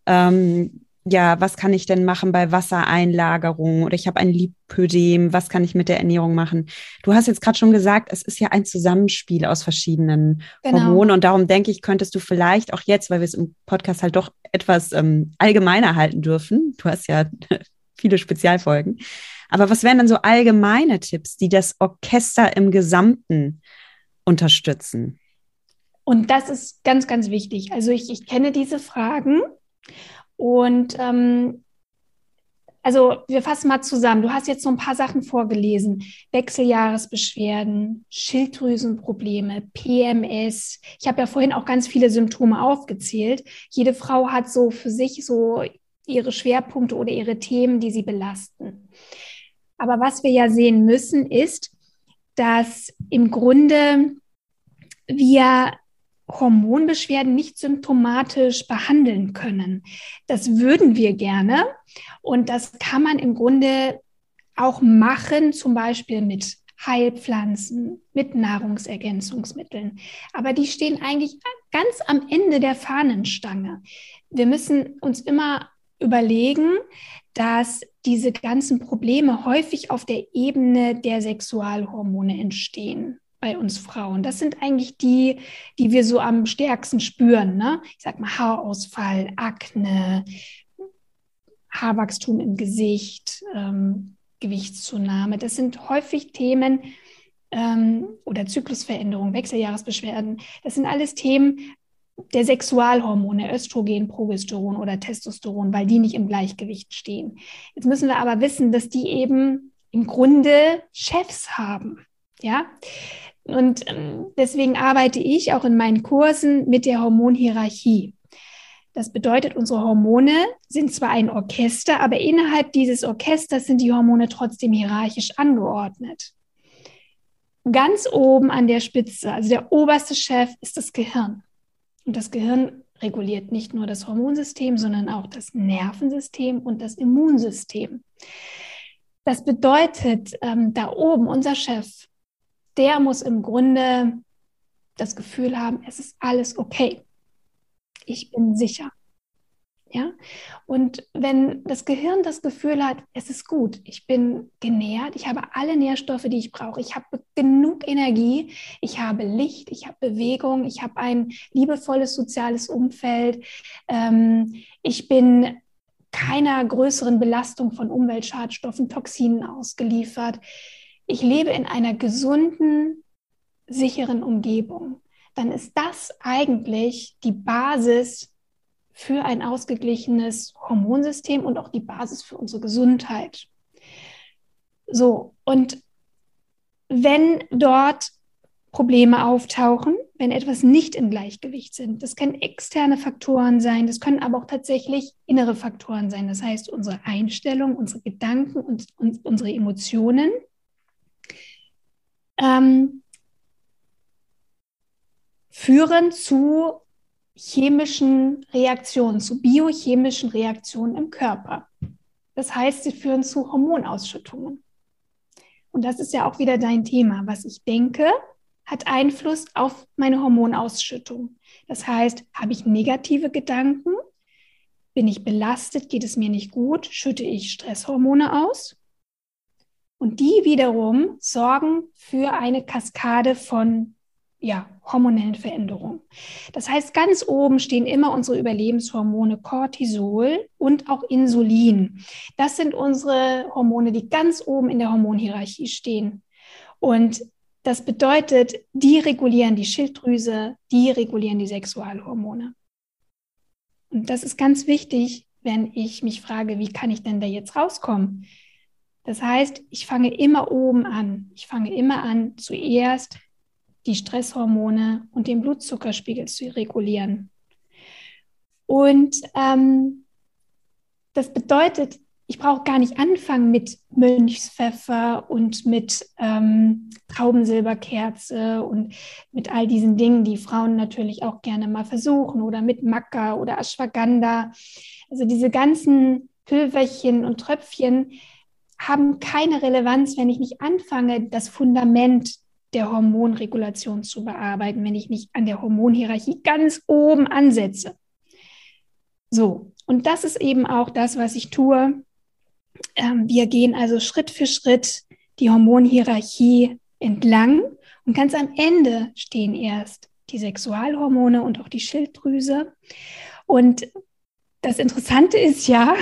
S1: ähm, ja, was kann ich denn machen bei Wassereinlagerung oder ich habe ein Lipödem, was kann ich mit der Ernährung machen? Du hast jetzt gerade schon gesagt, es ist ja ein Zusammenspiel aus verschiedenen genau. Hormonen und darum denke ich, könntest du vielleicht auch jetzt, weil wir es im Podcast halt doch etwas ähm, allgemeiner halten dürfen, du hast ja viele Spezialfolgen, aber was wären dann so allgemeine Tipps, die das Orchester im Gesamten unterstützen?
S2: Und das ist ganz, ganz wichtig. Also ich, ich kenne diese Fragen und ähm, Also wir fassen mal zusammen. Du hast jetzt so ein paar Sachen vorgelesen. Wechseljahresbeschwerden, Schilddrüsenprobleme, PMS. Ich habe ja vorhin auch ganz viele Symptome aufgezählt. Jede Frau hat so für sich so ihre Schwerpunkte oder ihre Themen, die sie belasten. Aber was wir ja sehen müssen, ist, dass im Grunde wir Hormonbeschwerden nicht symptomatisch behandeln können. Das würden wir gerne und das kann man im Grunde auch machen, zum Beispiel mit Heilpflanzen, mit Nahrungsergänzungsmitteln. Aber die stehen eigentlich ganz am Ende der Fahnenstange. Wir müssen uns immer überlegen, dass diese ganzen Probleme häufig auf der Ebene der Sexualhormone entstehen bei uns Frauen. Das sind eigentlich die, die wir so am stärksten spüren. Ne? Ich sag mal Haarausfall, Akne, Haarwachstum im Gesicht, ähm, Gewichtszunahme. Das sind häufig Themen ähm, oder Zyklusveränderungen, Wechseljahresbeschwerden. Das sind alles Themen der Sexualhormone, Östrogen, Progesteron oder Testosteron, weil die nicht im Gleichgewicht stehen. Jetzt müssen wir aber wissen, dass die eben im Grunde Chefs haben. Ja, und ähm, deswegen arbeite ich auch in meinen Kursen mit der Hormonhierarchie. Das bedeutet, unsere Hormone sind zwar ein Orchester, aber innerhalb dieses Orchesters sind die Hormone trotzdem hierarchisch angeordnet. Ganz oben an der Spitze, also der oberste Chef, ist das Gehirn. Und das Gehirn reguliert nicht nur das Hormonsystem, sondern auch das Nervensystem und das Immunsystem. Das bedeutet, ähm, da oben unser Chef der muss im Grunde das Gefühl haben, es ist alles okay. Ich bin sicher. Ja? Und wenn das Gehirn das Gefühl hat, es ist gut, ich bin genährt, ich habe alle Nährstoffe, die ich brauche, ich habe genug Energie, ich habe Licht, ich habe Bewegung, ich habe ein liebevolles soziales Umfeld, ähm, ich bin keiner größeren Belastung von Umweltschadstoffen, Toxinen ausgeliefert ich lebe in einer gesunden, sicheren Umgebung, dann ist das eigentlich die Basis für ein ausgeglichenes Hormonsystem und auch die Basis für unsere Gesundheit. So, und wenn dort Probleme auftauchen, wenn etwas nicht im Gleichgewicht sind. Das können externe Faktoren sein, das können aber auch tatsächlich innere Faktoren sein. Das heißt, unsere Einstellung, unsere Gedanken und, und unsere Emotionen ähm, führen zu chemischen Reaktionen, zu biochemischen Reaktionen im Körper. Das heißt, sie führen zu Hormonausschüttungen. Und das ist ja auch wieder dein Thema. Was ich denke, hat Einfluss auf meine Hormonausschüttung. Das heißt, habe ich negative Gedanken, bin ich belastet, geht es mir nicht gut, schütte ich Stresshormone aus. Und die wiederum sorgen für eine Kaskade von ja, hormonellen Veränderungen. Das heißt, ganz oben stehen immer unsere Überlebenshormone Cortisol und auch Insulin. Das sind unsere Hormone, die ganz oben in der Hormonhierarchie stehen. Und das bedeutet, die regulieren die Schilddrüse, die regulieren die Sexualhormone. Und das ist ganz wichtig, wenn ich mich frage, wie kann ich denn da jetzt rauskommen? Das heißt, ich fange immer oben an. Ich fange immer an, zuerst die Stresshormone und den Blutzuckerspiegel zu regulieren. Und ähm, das bedeutet, ich brauche gar nicht anfangen mit Mönchspfeffer und mit ähm, Traubensilberkerze und mit all diesen Dingen, die Frauen natürlich auch gerne mal versuchen oder mit Maca oder Ashwagandha. Also diese ganzen Pülverchen und Tröpfchen, haben keine Relevanz, wenn ich nicht anfange, das Fundament der Hormonregulation zu bearbeiten, wenn ich nicht an der Hormonhierarchie ganz oben ansetze. So, und das ist eben auch das, was ich tue. Ähm, wir gehen also Schritt für Schritt die Hormonhierarchie entlang und ganz am Ende stehen erst die Sexualhormone und auch die Schilddrüse. Und das Interessante ist ja,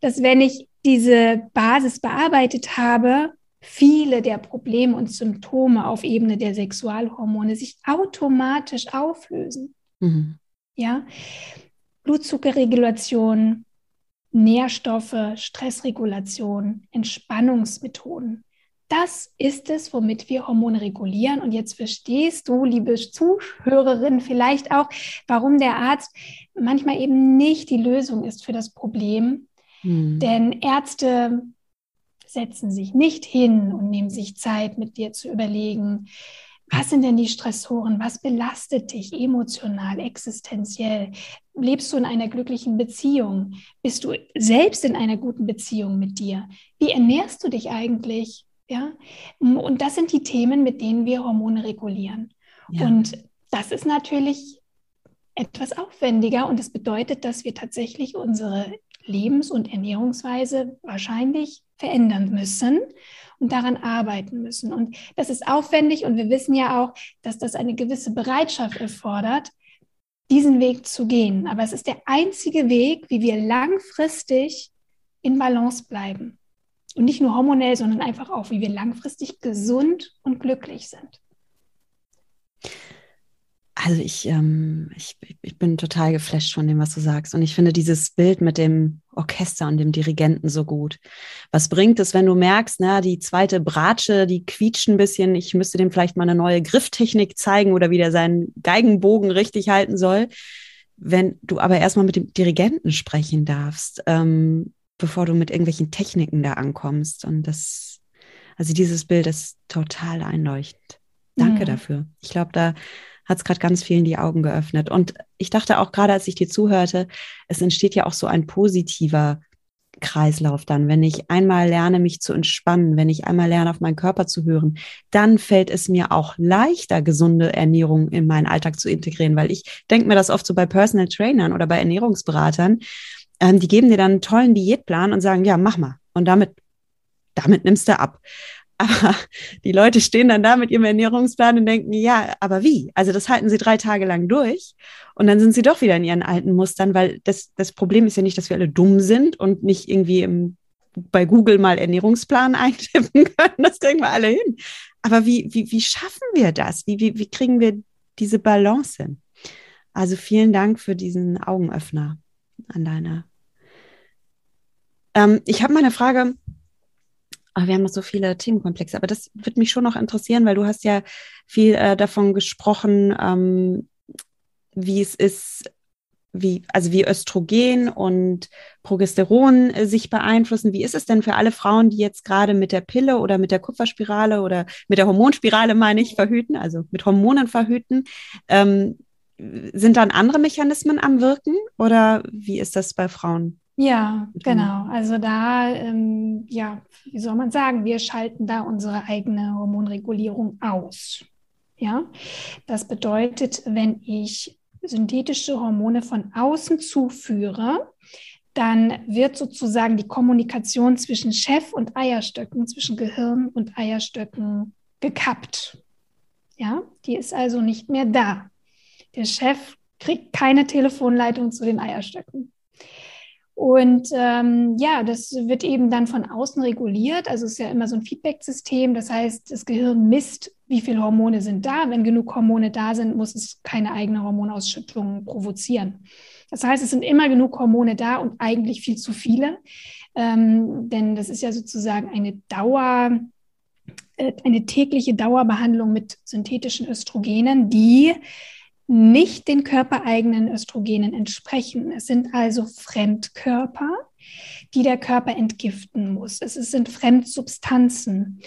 S2: dass wenn ich diese Basis bearbeitet habe, viele der Probleme und Symptome auf Ebene der Sexualhormone sich automatisch auflösen. Mhm. Ja, Blutzuckerregulation, Nährstoffe, Stressregulation, Entspannungsmethoden. Das ist es, womit wir Hormone regulieren. Und jetzt verstehst du, liebe Zuhörerin, vielleicht auch, warum der Arzt manchmal eben nicht die Lösung ist für das Problem. Hm. Denn Ärzte setzen sich nicht hin und nehmen sich Zeit, mit dir zu überlegen, was sind denn die Stressoren? Was belastet dich emotional, existenziell? Lebst du in einer glücklichen Beziehung? Bist du selbst in einer guten Beziehung mit dir? Wie ernährst du dich eigentlich? Ja, und das sind die Themen, mit denen wir Hormone regulieren. Ja. Und das ist natürlich etwas aufwendiger und das bedeutet, dass wir tatsächlich unsere Lebens- und Ernährungsweise wahrscheinlich verändern müssen und daran arbeiten müssen. Und das ist aufwendig und wir wissen ja auch, dass das eine gewisse Bereitschaft erfordert, diesen Weg zu gehen. Aber es ist der einzige Weg, wie wir langfristig in Balance bleiben. Und nicht nur hormonell, sondern einfach auch, wie wir langfristig gesund und glücklich sind.
S1: Also ich, ähm, ich, ich bin total geflasht von dem, was du sagst. Und ich finde dieses Bild mit dem Orchester und dem Dirigenten so gut. Was bringt es, wenn du merkst, na, die zweite Bratsche, die quietscht ein bisschen, ich müsste dem vielleicht mal eine neue Grifftechnik zeigen oder wie der seinen Geigenbogen richtig halten soll. Wenn du aber erstmal mit dem Dirigenten sprechen darfst, ähm, bevor du mit irgendwelchen Techniken da ankommst. Und das, also dieses Bild ist total einleuchtend. Danke mhm. dafür. Ich glaube, da hat es gerade ganz vielen die Augen geöffnet. Und ich dachte auch gerade, als ich dir zuhörte, es entsteht ja auch so ein positiver Kreislauf dann. Wenn ich einmal lerne, mich zu entspannen, wenn ich einmal lerne, auf meinen Körper zu hören, dann fällt es mir auch leichter, gesunde Ernährung in meinen Alltag zu integrieren, weil ich denke mir das oft so bei Personal Trainern oder bei Ernährungsberatern, ähm, die geben dir dann einen tollen Diätplan und sagen, ja, mach mal. Und damit, damit nimmst du ab. Aber die Leute stehen dann da mit ihrem Ernährungsplan und denken, ja, aber wie? Also das halten sie drei Tage lang durch und dann sind sie doch wieder in ihren alten Mustern, weil das, das Problem ist ja nicht, dass wir alle dumm sind und nicht irgendwie im, bei Google mal Ernährungsplan eintippen können. Das kriegen wir alle hin. Aber wie, wie, wie schaffen wir das? Wie, wie, wie kriegen wir diese Balance hin? Also vielen Dank für diesen Augenöffner an deiner. Ähm, ich habe mal eine Frage aber wir haben noch so viele Themenkomplexe. Aber das wird mich schon noch interessieren, weil du hast ja viel äh, davon gesprochen, ähm, wie es ist, wie, also wie Östrogen und Progesteron äh, sich beeinflussen. Wie ist es denn für alle Frauen, die jetzt gerade mit der Pille oder mit der Kupferspirale oder mit der Hormonspirale, meine ich, verhüten, also mit Hormonen verhüten? Ähm, sind dann andere Mechanismen am Wirken oder wie ist das bei Frauen?
S2: Ja, genau. Also da, ähm, ja, wie soll man sagen, wir schalten da unsere eigene Hormonregulierung aus. Ja, das bedeutet, wenn ich synthetische Hormone von außen zuführe, dann wird sozusagen die Kommunikation zwischen Chef und Eierstöcken, zwischen Gehirn und Eierstöcken gekappt. Ja, die ist also nicht mehr da. Der Chef kriegt keine Telefonleitung zu den Eierstöcken. Und ähm, ja, das wird eben dann von außen reguliert. Also es ist ja immer so ein Feedback-System. Das heißt, das Gehirn misst, wie viele Hormone sind da. Wenn genug Hormone da sind, muss es keine eigene Hormonausschüttung provozieren. Das heißt, es sind immer genug Hormone da und eigentlich viel zu viele. Ähm, denn das ist ja sozusagen eine Dauer, äh, eine tägliche Dauerbehandlung mit synthetischen Östrogenen, die nicht den körpereigenen Östrogenen entsprechen. Es sind also Fremdkörper, die der Körper entgiften muss. Es sind Fremdsubstanzen.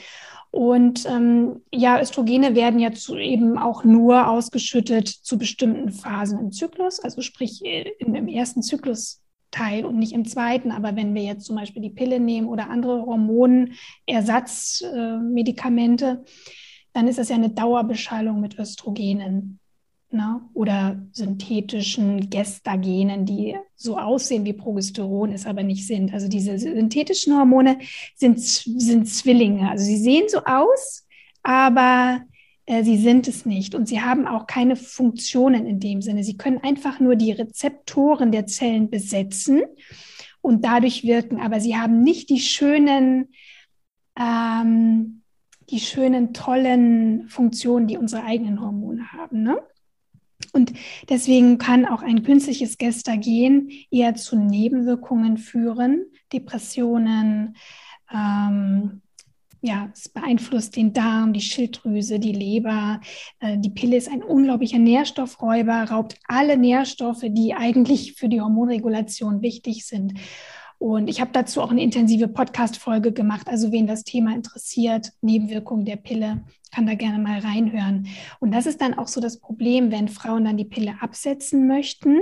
S2: Und ähm, ja, Östrogene werden ja zu, eben auch nur ausgeschüttet zu bestimmten Phasen im Zyklus, also sprich im, im ersten Zyklusteil und nicht im zweiten. Aber wenn wir jetzt zum Beispiel die Pille nehmen oder andere Hormonersatzmedikamente, äh, dann ist das ja eine Dauerbeschallung mit Östrogenen ne? oder synthetischen Gestagenen, die so aussehen wie Progesteron, es aber nicht sind. Also diese synthetischen Hormone sind, sind Zwillinge. Also sie sehen so aus, aber äh, sie sind es nicht. Und sie haben auch keine Funktionen in dem Sinne. Sie können einfach nur die Rezeptoren der Zellen besetzen und dadurch wirken. Aber sie haben nicht die schönen, ähm, die schönen, tollen Funktionen, die unsere eigenen Hormone haben. Ne? Und deswegen kann auch ein künstliches Gestagen eher zu Nebenwirkungen führen, Depressionen, ähm, ja, es beeinflusst den Darm, die Schilddrüse, die Leber. Äh, die Pille ist ein unglaublicher Nährstoffräuber, raubt alle Nährstoffe, die eigentlich für die Hormonregulation wichtig sind. Und ich habe dazu auch eine intensive Podcast-Folge gemacht. Also, wen das Thema interessiert, Nebenwirkungen der Pille, kann da gerne mal reinhören. Und das ist dann auch so das Problem, wenn Frauen dann die Pille absetzen möchten,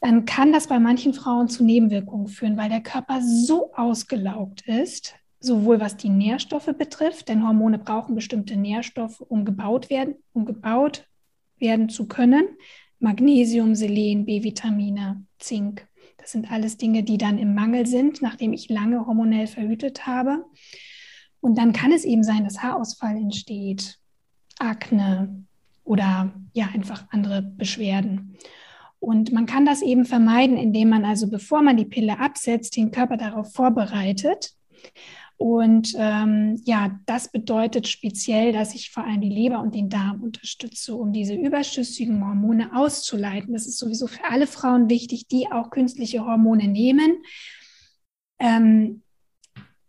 S2: dann kann das bei manchen Frauen zu Nebenwirkungen führen, weil der Körper so ausgelaugt ist, sowohl was die Nährstoffe betrifft, denn Hormone brauchen bestimmte Nährstoffe, um gebaut werden, um gebaut werden zu können. Magnesium, Selen, B-Vitamine, Zink. Das sind alles Dinge, die dann im Mangel sind, nachdem ich lange hormonell verhütet habe. Und dann kann es eben sein, dass Haarausfall entsteht, Akne oder ja einfach andere Beschwerden. Und man kann das eben vermeiden, indem man also, bevor man die Pille absetzt, den Körper darauf vorbereitet und ähm, ja, das bedeutet speziell, dass ich vor allem die Leber und den Darm unterstütze, um diese überschüssigen Hormone auszuleiten. Das ist sowieso für alle Frauen wichtig, die auch künstliche Hormone nehmen. Ähm,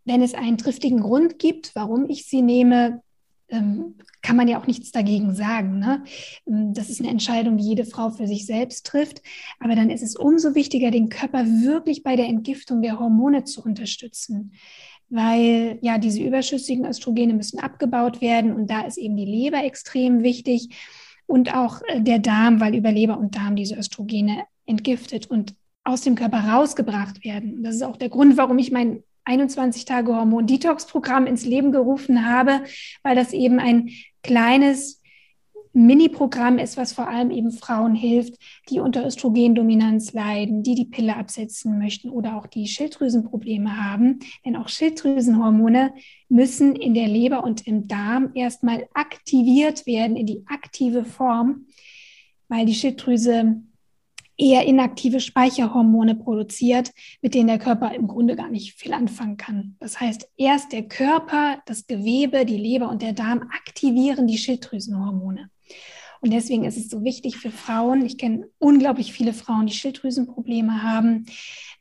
S2: wenn es einen triftigen Grund gibt, warum ich sie nehme, ähm, kann man ja auch nichts dagegen sagen. Ne? Ähm, das ist eine Entscheidung, die jede Frau für sich selbst trifft. Aber dann ist es umso wichtiger, den Körper wirklich bei der Entgiftung der Hormone zu unterstützen weil ja diese überschüssigen Östrogene müssen abgebaut werden und da ist eben die Leber extrem wichtig und auch äh, der Darm, weil über Leber und Darm diese Östrogene entgiftet und aus dem Körper rausgebracht werden. Das ist auch der Grund, warum ich mein 21 Tage Hormon-Detox-Programm ins Leben gerufen habe, weil das eben ein kleines Mini-Programm ist, was vor allem eben Frauen hilft, die unter Östrogendominanz leiden, die die Pille absetzen möchten oder auch die Schilddrüsenprobleme haben. Denn auch Schilddrüsenhormone müssen in der Leber und im Darm erstmal aktiviert werden in die aktive Form, weil die Schilddrüse eher inaktive Speicherhormone produziert, mit denen der Körper im Grunde gar nicht viel anfangen kann. Das heißt, erst der Körper, das Gewebe, die Leber und der Darm aktivieren die Schilddrüsenhormone. Und deswegen ist es so wichtig für Frauen, ich kenne unglaublich viele Frauen, die Schilddrüsenprobleme haben,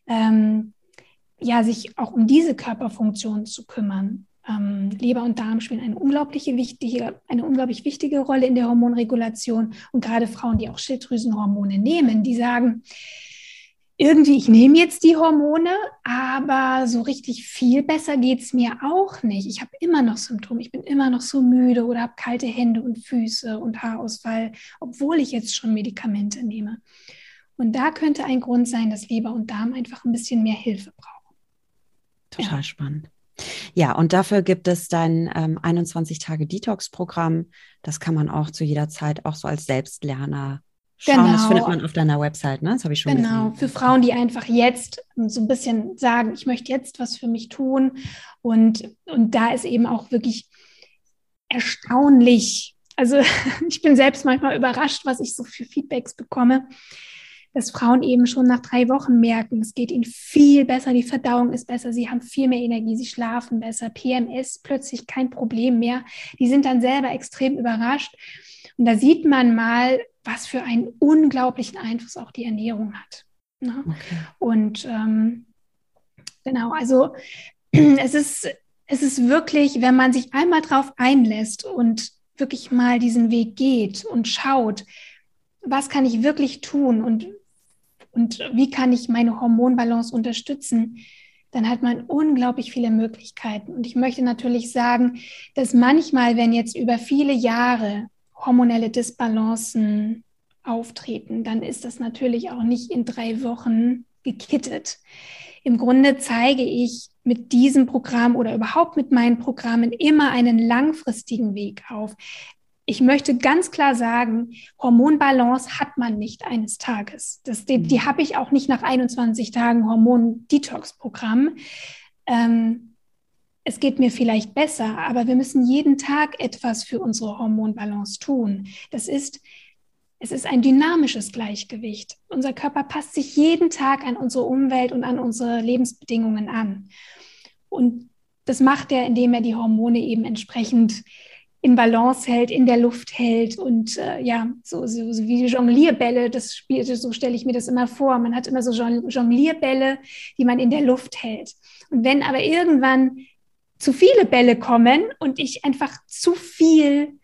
S2: ähm, ja, sich auch um diese Körperfunktion zu kümmern. Ähm, Leber und Darm spielen eine unglaubliche wichtige, eine unglaublich wichtige Rolle in der Hormonregulation. Und gerade Frauen, die auch Schilddrüsenhormone nehmen, die sagen, irgendwie, ich nehme jetzt die Hormone, aber so richtig viel besser geht es mir auch nicht. Ich habe immer noch Symptome, ich bin immer noch so müde oder habe kalte Hände und Füße und Haarausfall, obwohl ich jetzt schon Medikamente nehme. Und da könnte ein Grund sein, dass Leber und Darm einfach ein bisschen mehr Hilfe brauchen.
S1: Total ja. spannend. Ja, und dafür gibt es dein ähm, 21-Tage-Detox-Programm. Das kann man auch zu jeder Zeit auch so als Selbstlerner schauen. Genau. Das findet man auf deiner Website, ne? Das habe ich schon
S2: Genau, gesehen. für Frauen, die einfach jetzt so ein bisschen sagen, ich möchte jetzt was für mich tun. Und, und da ist eben auch wirklich erstaunlich. Also ich bin selbst manchmal überrascht, was ich so für Feedbacks bekomme, dass Frauen eben schon nach drei Wochen merken, es geht ihnen viel besser, die Verdauung ist besser, sie haben viel mehr Energie, sie schlafen besser, PMS plötzlich kein Problem mehr. Die sind dann selber extrem überrascht. Und da sieht man mal, was für einen unglaublichen Einfluss auch die Ernährung hat. Ne? Okay. Und ähm, genau, also es ist, es ist wirklich, wenn man sich einmal drauf einlässt und wirklich mal diesen Weg geht und schaut, was kann ich wirklich tun und, und wie kann ich meine Hormonbalance unterstützen, dann hat man unglaublich viele Möglichkeiten. Und ich möchte natürlich sagen, dass manchmal, wenn jetzt über viele Jahre hormonelle Disbalancen auftreten, dann ist das natürlich auch nicht in drei Wochen gekittet. Im Grunde zeige ich mit diesem Programm oder überhaupt mit meinen Programmen immer einen langfristigen Weg auf. Ich möchte ganz klar sagen, Hormonbalance hat man nicht eines Tages. Das, die, die mhm. habe ich auch nicht nach 21 Tagen Hormon-Detox-Programm. Ähm, es geht mir vielleicht besser, aber wir müssen jeden Tag etwas für unsere Hormonbalance tun. Das ist, es ist ein dynamisches Gleichgewicht. Unser Körper passt sich jeden Tag an unsere Umwelt und an unsere Lebensbedingungen an. Und das macht er, indem er die Hormone eben entsprechend in Balance hält, in der Luft hält und äh, ja, so, so, so wie Jonglierbälle, das spielt, so stelle ich mir das immer vor. Man hat immer so Jonglierbälle, die man in der Luft hält. Und wenn aber irgendwann zu viele Bälle kommen und ich einfach zu viel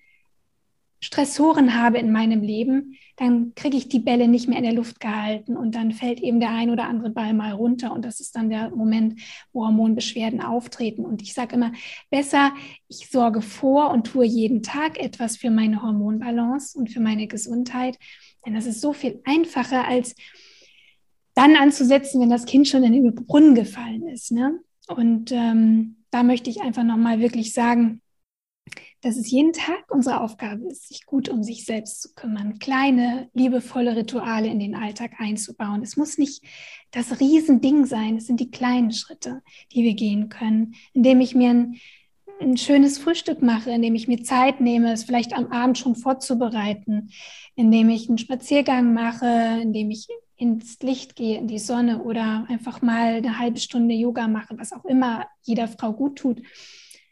S2: Stressoren habe in meinem Leben, dann kriege ich die Bälle nicht mehr in der Luft gehalten und dann fällt eben der ein oder andere Ball mal runter und das ist dann der Moment, wo Hormonbeschwerden auftreten. Und ich sage immer, besser, ich sorge vor und tue jeden Tag etwas für meine Hormonbalance und für meine Gesundheit, denn das ist so viel einfacher als dann anzusetzen, wenn das Kind schon in den Brunnen gefallen ist. Ne? Und ähm, da möchte ich einfach nochmal wirklich sagen, dass es jeden Tag unsere Aufgabe ist, sich gut um sich selbst zu kümmern, kleine, liebevolle Rituale in den Alltag einzubauen. Es muss nicht das Riesending sein, es sind die kleinen Schritte, die wir gehen können, indem ich mir ein, ein schönes Frühstück mache, indem ich mir Zeit nehme, es vielleicht am Abend schon vorzubereiten, indem ich einen Spaziergang mache, indem ich ins Licht gehe, in die Sonne oder einfach mal eine halbe Stunde Yoga mache, was auch immer jeder Frau gut tut.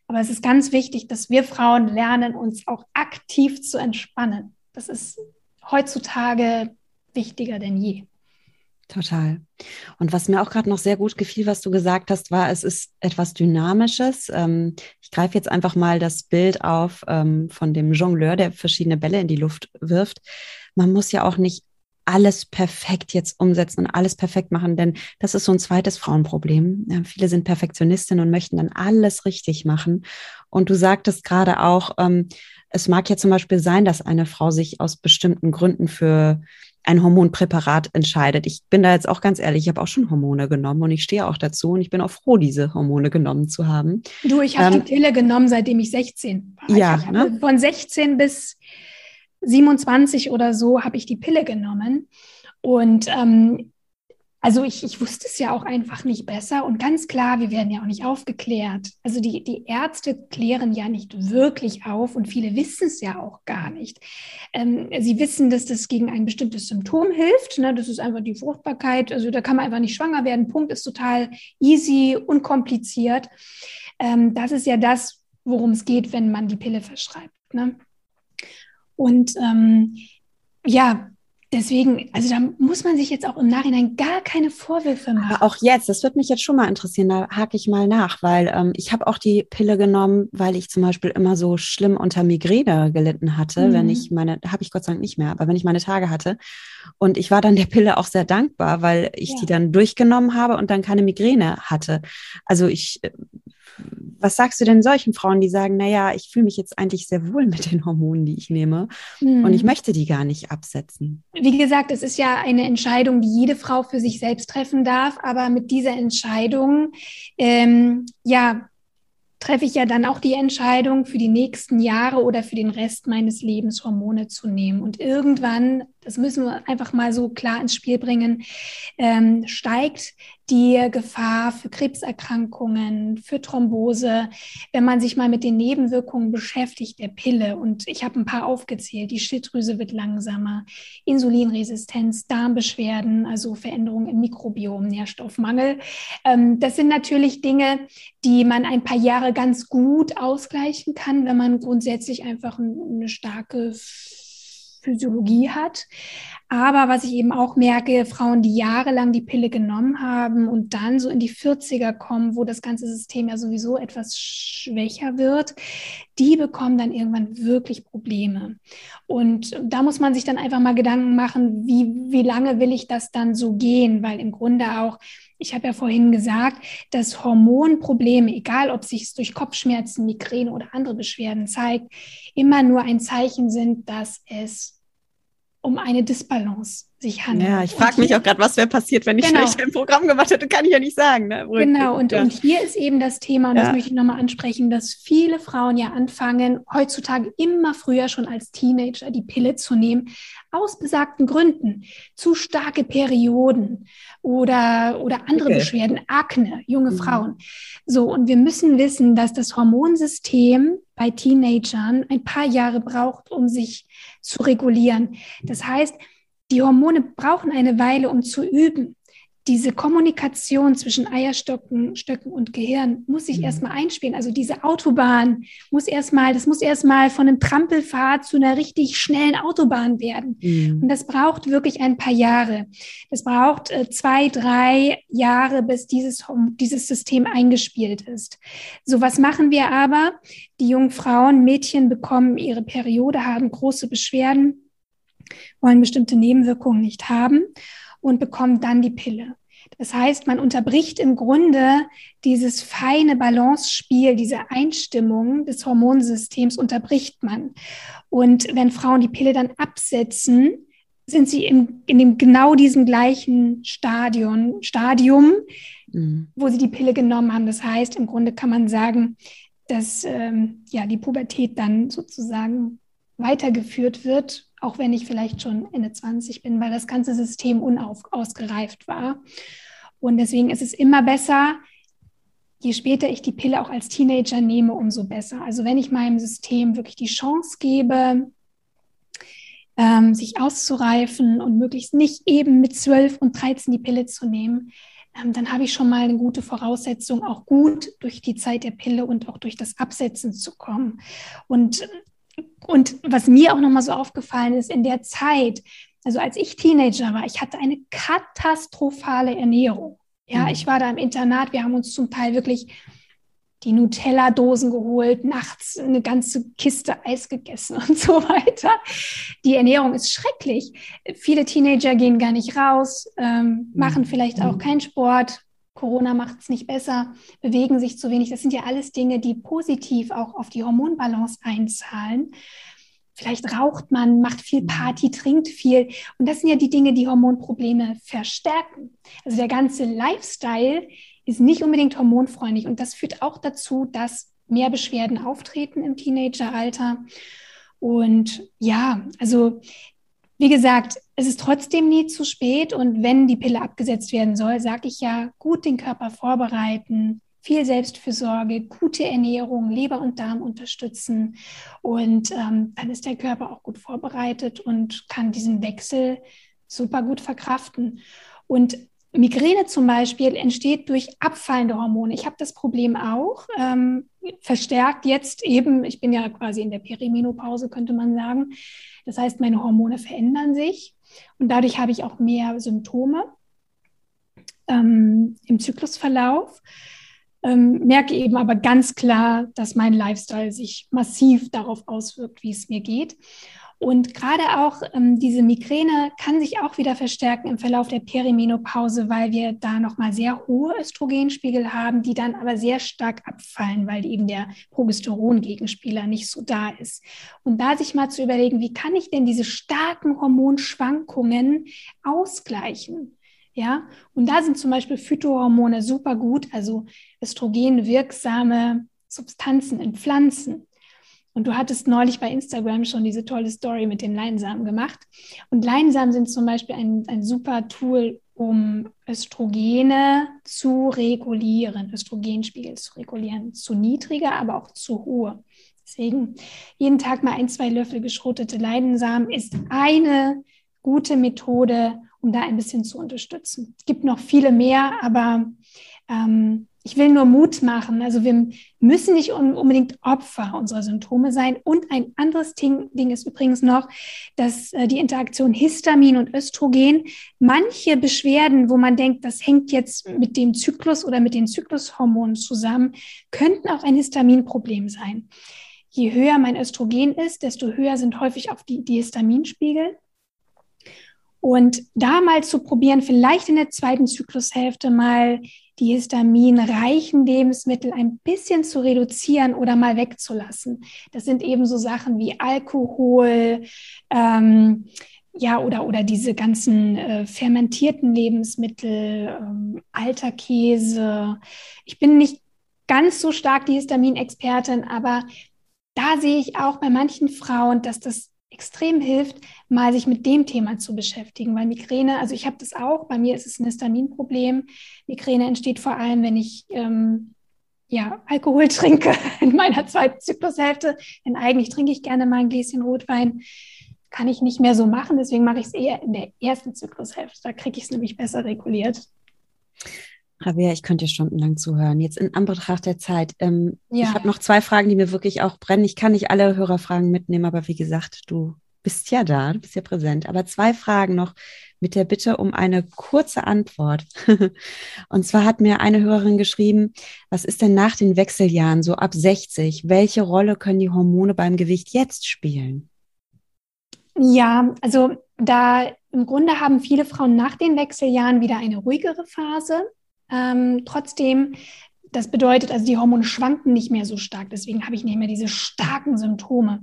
S2: Aber es ist ganz wichtig, dass wir Frauen lernen, uns auch aktiv zu entspannen. Das ist heutzutage wichtiger denn je.
S1: Total. Und was mir auch gerade noch sehr gut gefiel, was du gesagt hast, war, es ist etwas Dynamisches. Ähm, ich greife jetzt einfach mal das Bild auf ähm, von dem Jongleur, der verschiedene Bälle in die Luft wirft. Man muss ja auch nicht alles perfekt jetzt umsetzen und alles perfekt machen, denn das ist so ein zweites Frauenproblem. Ja, viele sind Perfektionistinnen und möchten dann alles richtig machen. Und du sagtest gerade auch, ähm, es mag ja zum Beispiel sein, dass eine Frau sich aus bestimmten Gründen für ein Hormonpräparat entscheidet. Ich bin da jetzt auch ganz ehrlich, ich habe auch schon Hormone genommen und ich stehe auch dazu und ich bin auch froh, diese Hormone genommen zu haben.
S2: Du, ich habe ähm, die Pille genommen, seitdem ich 16
S1: war. Ja, ne?
S2: von 16 bis 27 oder so habe ich die Pille genommen. Und ähm, also ich, ich wusste es ja auch einfach nicht besser. Und ganz klar, wir werden ja auch nicht aufgeklärt. Also die, die Ärzte klären ja nicht wirklich auf und viele wissen es ja auch gar nicht. Ähm, sie wissen, dass das gegen ein bestimmtes Symptom hilft. Ne? Das ist einfach die Fruchtbarkeit. Also da kann man einfach nicht schwanger werden. Punkt ist total easy, unkompliziert. Ähm, das ist ja das, worum es geht, wenn man die Pille verschreibt. Ne? Und ähm, ja, deswegen, also da muss man sich jetzt auch im Nachhinein gar keine Vorwürfe machen.
S1: Aber auch jetzt, das wird mich jetzt schon mal interessieren, da hake ich mal nach, weil ähm, ich habe auch die Pille genommen, weil ich zum Beispiel immer so schlimm unter Migräne gelitten hatte, mhm. wenn ich meine, habe ich Gott sei Dank nicht mehr, aber wenn ich meine Tage hatte. Und ich war dann der Pille auch sehr dankbar, weil ich ja. die dann durchgenommen habe und dann keine Migräne hatte. Also ich äh, was sagst du denn solchen Frauen, die sagen, naja, ich fühle mich jetzt eigentlich sehr wohl mit den Hormonen, die ich nehme mhm. und ich hm. möchte die gar nicht absetzen?
S2: Wie gesagt, es ist ja eine Entscheidung, die jede Frau für sich selbst treffen darf, aber mit dieser Entscheidung, ähm, ja, treffe ich ja dann auch die Entscheidung, für die nächsten Jahre oder für den Rest meines Lebens Hormone zu nehmen. Und irgendwann, das müssen wir einfach mal so klar ins Spiel bringen, ähm, steigt die Gefahr für Krebserkrankungen, für Thrombose, wenn man sich mal mit den Nebenwirkungen beschäftigt der Pille. Und ich habe ein paar aufgezählt. Die Schilddrüse wird langsamer, Insulinresistenz, Darmbeschwerden, also Veränderungen im Mikrobiom, Nährstoffmangel. Ähm, das sind natürlich Dinge, die man ein paar Jahre ganz gut ausgleichen kann, wenn man grundsätzlich einfach eine starke Physiologie hat. Aber was ich eben auch merke, Frauen, die jahrelang die Pille genommen haben und dann so in die 40er kommen, wo das ganze System ja sowieso etwas schwächer wird, die bekommen dann irgendwann wirklich Probleme. Und da muss man sich dann einfach mal Gedanken machen, wie, wie lange will ich das dann so gehen? Weil im Grunde auch ich habe ja vorhin gesagt, dass Hormonprobleme, egal ob sich durch Kopfschmerzen, Migräne oder andere Beschwerden zeigt, immer nur ein Zeichen sind, dass es um eine Disbalance sich handelt.
S1: Ja, ich frage mich auch gerade, was wäre passiert, wenn ich genau. schlecht ein Programm gemacht hätte, kann ich ja nicht sagen. Ne?
S2: Genau, und, ja. und hier ist eben das Thema, und ja. das möchte ich nochmal ansprechen, dass viele Frauen ja anfangen, heutzutage immer früher schon als Teenager die Pille zu nehmen, aus besagten Gründen. Zu starke Perioden oder, oder andere okay. Beschwerden, Akne, junge mhm. Frauen. So, und wir müssen wissen, dass das Hormonsystem bei Teenagern ein paar Jahre braucht, um sich zu regulieren. Das heißt, die Hormone brauchen eine Weile, um zu üben. diese Kommunikation zwischen Eierstöcken Stöcken und Gehirn muss sich mhm. erstmal einspielen. Also diese Autobahn muss erstmal, das muss erstmal von einem Trampelfahrt zu einer richtig schnellen Autobahn werden. Mhm. Und das braucht wirklich ein paar Jahre. Das braucht äh, zwei, drei Jahre, bis dieses, dieses System eingespielt ist. So, was machen wir aber? Die jungen Frauen, Mädchen bekommen ihre Periode, haben große Beschwerden, wollen bestimmte Nebenwirkungen nicht haben und bekommt dann die Pille. Das heißt, man unterbricht im Grunde dieses feine Balance-Spiel, diese Einstimmung des Hormonsystems unterbricht man. Und wenn Frauen die Pille dann absetzen, sind sie im, in dem genau diesem gleichen Stadion, Stadium, mhm. wo sie die Pille genommen haben. Das heißt, im Grunde kann man sagen, dass ähm, ja die Pubertät dann sozusagen weitergeführt wird auch wenn ich vielleicht schon Ende 20 bin, weil das ganze System unausgereift war. Und deswegen ist es immer besser, je später ich die Pille auch als Teenager nehme, umso besser. Also wenn ich meinem System wirklich die Chance gebe, ähm, sich auszureifen und möglichst nicht eben mit 12 und 13 die Pille zu nehmen, ähm, dann habe ich schon mal eine gute Voraussetzung, auch gut durch die Zeit der Pille und auch durch das Absetzen zu kommen. Und und was mir auch nochmal so aufgefallen ist, in der Zeit, also als ich Teenager war, ich hatte eine katastrophale Ernährung. Ja, mhm. ich war da im Internat, wir haben uns zum Teil wirklich die Nutella-Dosen geholt, nachts eine ganze Kiste Eis gegessen und so weiter. Die Ernährung ist schrecklich. Viele Teenager gehen gar nicht raus, ähm, machen vielleicht auch mhm. keinen Sport, Corona macht es nicht besser, bewegen sich zu wenig. Das sind ja alles Dinge, die positiv auch auf die Hormonbalance einzahlen. Vielleicht raucht man, macht viel Party, trinkt viel. Und das sind ja die Dinge, die Hormonprobleme verstärken. Also der ganze Lifestyle ist nicht unbedingt hormonfreundlich. Und das führt auch dazu, dass mehr Beschwerden auftreten im Teenageralter. Und ja, also wie gesagt, es ist trotzdem nie zu spät und wenn die Pille abgesetzt werden soll, sage ich ja, gut den Körper vorbereiten, viel Selbstfürsorge, gute Ernährung, Leber und Darm unterstützen und ähm, dann ist der Körper auch gut vorbereitet und kann diesen Wechsel super gut verkraften. Und Migräne zum Beispiel entsteht durch abfallende Hormone. Ich habe das Problem auch, ähm, verstärkt jetzt eben, ich bin ja quasi in der Perimenopause, könnte man sagen. Das heißt, meine Hormone verändern sich und dadurch habe ich auch mehr Symptome ähm, im Zyklusverlauf. Ähm, merke eben aber ganz klar, dass mein Lifestyle sich massiv darauf auswirkt, wie es mir geht. Und gerade auch ähm, diese Migräne kann sich auch wieder verstärken im Verlauf der Perimenopause, weil wir da nochmal sehr hohe Östrogenspiegel haben, die dann aber sehr stark abfallen, weil eben der Progesteron-Gegenspieler nicht so da ist. Und da sich mal zu überlegen, wie kann ich denn diese starken Hormonschwankungen ausgleichen? Ja, und da sind zum Beispiel Phytohormone super gut, also östrogenwirksame Substanzen in Pflanzen. Und du hattest neulich bei Instagram schon diese tolle Story mit den Leinsamen gemacht. Und Leinsamen sind zum Beispiel ein, ein super Tool, um Östrogene zu regulieren, Östrogenspiegel zu regulieren. Zu niedriger, aber auch zu hohe. Deswegen jeden Tag mal ein, zwei Löffel geschrotete Leinsamen ist eine gute Methode, um da ein bisschen zu unterstützen. Es gibt noch viele mehr, aber ähm, ich will nur Mut machen. Also wir müssen nicht unbedingt Opfer unserer Symptome sein. Und ein anderes Ding, Ding ist übrigens noch, dass äh, die Interaktion Histamin und Östrogen, manche Beschwerden, wo man denkt, das hängt jetzt mit dem Zyklus oder mit den Zyklushormonen zusammen, könnten auch ein Histaminproblem sein. Je höher mein Östrogen ist, desto höher sind häufig auch die, die Histaminspiegel. Und da mal zu probieren, vielleicht in der zweiten Zyklushälfte mal die histaminreichen Lebensmittel ein bisschen zu reduzieren oder mal wegzulassen. Das sind eben so Sachen wie Alkohol, ähm, ja, oder, oder diese ganzen äh, fermentierten Lebensmittel, ähm, alter Käse. Ich bin nicht ganz so stark die Histaminexpertin, aber da sehe ich auch bei manchen Frauen, dass das extrem hilft, mal sich mit dem Thema zu beschäftigen, weil Migräne, also ich habe das auch, bei mir ist es ein Histaminproblem. Migräne entsteht vor allem, wenn ich ähm, ja, Alkohol trinke in meiner zweiten Zyklushälfte, denn eigentlich trinke ich gerne mal ein Gläschen Rotwein. Kann ich nicht mehr so machen, deswegen mache ich es eher in der ersten Zyklushälfte. Da kriege ich es nämlich besser reguliert.
S1: Rabea, ich könnte dir stundenlang zuhören. Jetzt in Anbetracht der Zeit. Ähm, ja. Ich habe noch zwei Fragen, die mir wirklich auch brennen. Ich kann nicht alle Hörerfragen mitnehmen, aber wie gesagt, du bist ja da, du bist ja präsent. Aber zwei Fragen noch mit der Bitte um eine kurze Antwort. Und zwar hat mir eine Hörerin geschrieben, was ist denn nach den Wechseljahren, so ab 60? Welche Rolle können die Hormone beim Gewicht jetzt spielen?
S2: Ja, also da im Grunde haben viele Frauen nach den Wechseljahren wieder eine ruhigere Phase. Ähm, trotzdem, das bedeutet, also die Hormone schwanken nicht mehr so stark. Deswegen habe ich nicht mehr diese starken Symptome.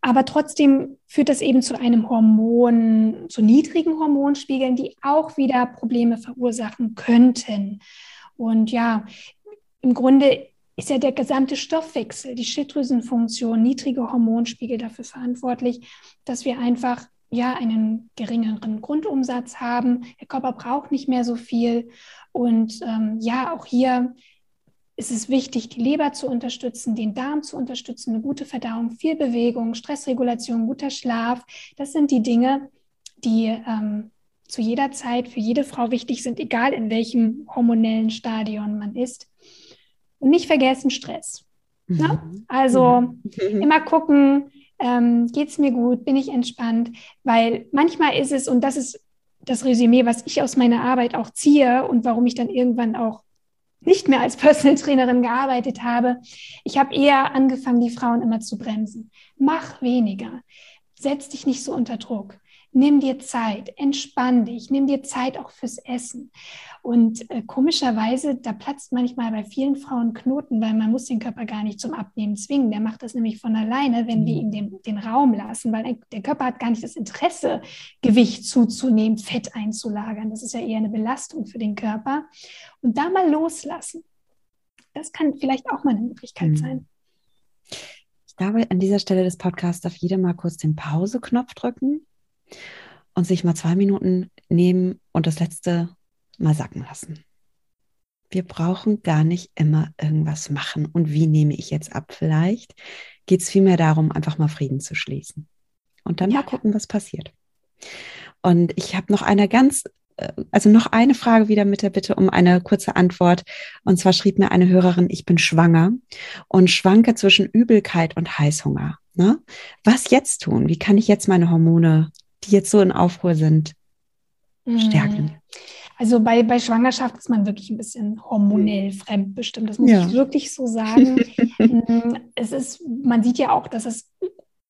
S2: Aber trotzdem führt das eben zu einem Hormon, zu niedrigen Hormonspiegeln, die auch wieder Probleme verursachen könnten. Und ja, im Grunde ist ja der gesamte Stoffwechsel, die Schilddrüsenfunktion, niedrige Hormonspiegel dafür verantwortlich, dass wir einfach ja einen geringeren Grundumsatz haben. Der Körper braucht nicht mehr so viel. Und ähm, ja, auch hier ist es wichtig, die Leber zu unterstützen, den Darm zu unterstützen, eine gute Verdauung, viel Bewegung, Stressregulation, guter Schlaf. Das sind die Dinge, die ähm, zu jeder Zeit für jede Frau wichtig sind, egal in welchem hormonellen Stadion man ist. Und nicht vergessen Stress. Ne? Mhm. Also mhm. immer gucken, ähm, geht es mir gut, bin ich entspannt, weil manchmal ist es, und das ist das Resümee, was ich aus meiner Arbeit auch ziehe und warum ich dann irgendwann auch nicht mehr als Personal Trainerin gearbeitet habe. Ich habe eher angefangen, die Frauen immer zu bremsen. Mach weniger. Setz dich nicht so unter Druck. Nimm dir Zeit, entspann dich, nimm dir Zeit auch fürs Essen. Und äh, komischerweise, da platzt manchmal bei vielen Frauen Knoten, weil man muss den Körper gar nicht zum Abnehmen zwingen. Der macht das nämlich von alleine, wenn wir mhm. ihm den, den Raum lassen, weil der Körper hat gar nicht das Interesse, Gewicht zuzunehmen, Fett einzulagern. Das ist ja eher eine Belastung für den Körper. Und da mal loslassen, das kann vielleicht auch mal eine Möglichkeit mhm. sein.
S1: Ich glaube, an dieser Stelle des Podcasts darf jeder mal kurz den Pause-Knopf drücken und sich mal zwei Minuten nehmen und das letzte mal sacken lassen. Wir brauchen gar nicht immer irgendwas machen. Und wie nehme ich jetzt ab? Vielleicht geht es vielmehr darum, einfach mal Frieden zu schließen. Und dann ja. mal gucken, was passiert. Und ich habe noch eine ganz, äh, also noch eine Frage wieder mit der Bitte um eine kurze Antwort. Und zwar schrieb mir eine Hörerin, ich bin schwanger und schwanke zwischen Übelkeit und Heißhunger. Ne? Was jetzt tun? Wie kann ich jetzt meine Hormone die jetzt so in Aufruhr sind, stärken? Mhm.
S2: Also bei, bei Schwangerschaft ist man wirklich ein bisschen hormonell mhm. fremdbestimmt. Das muss ja. ich wirklich so sagen. Mm, es ist, man sieht ja auch, dass es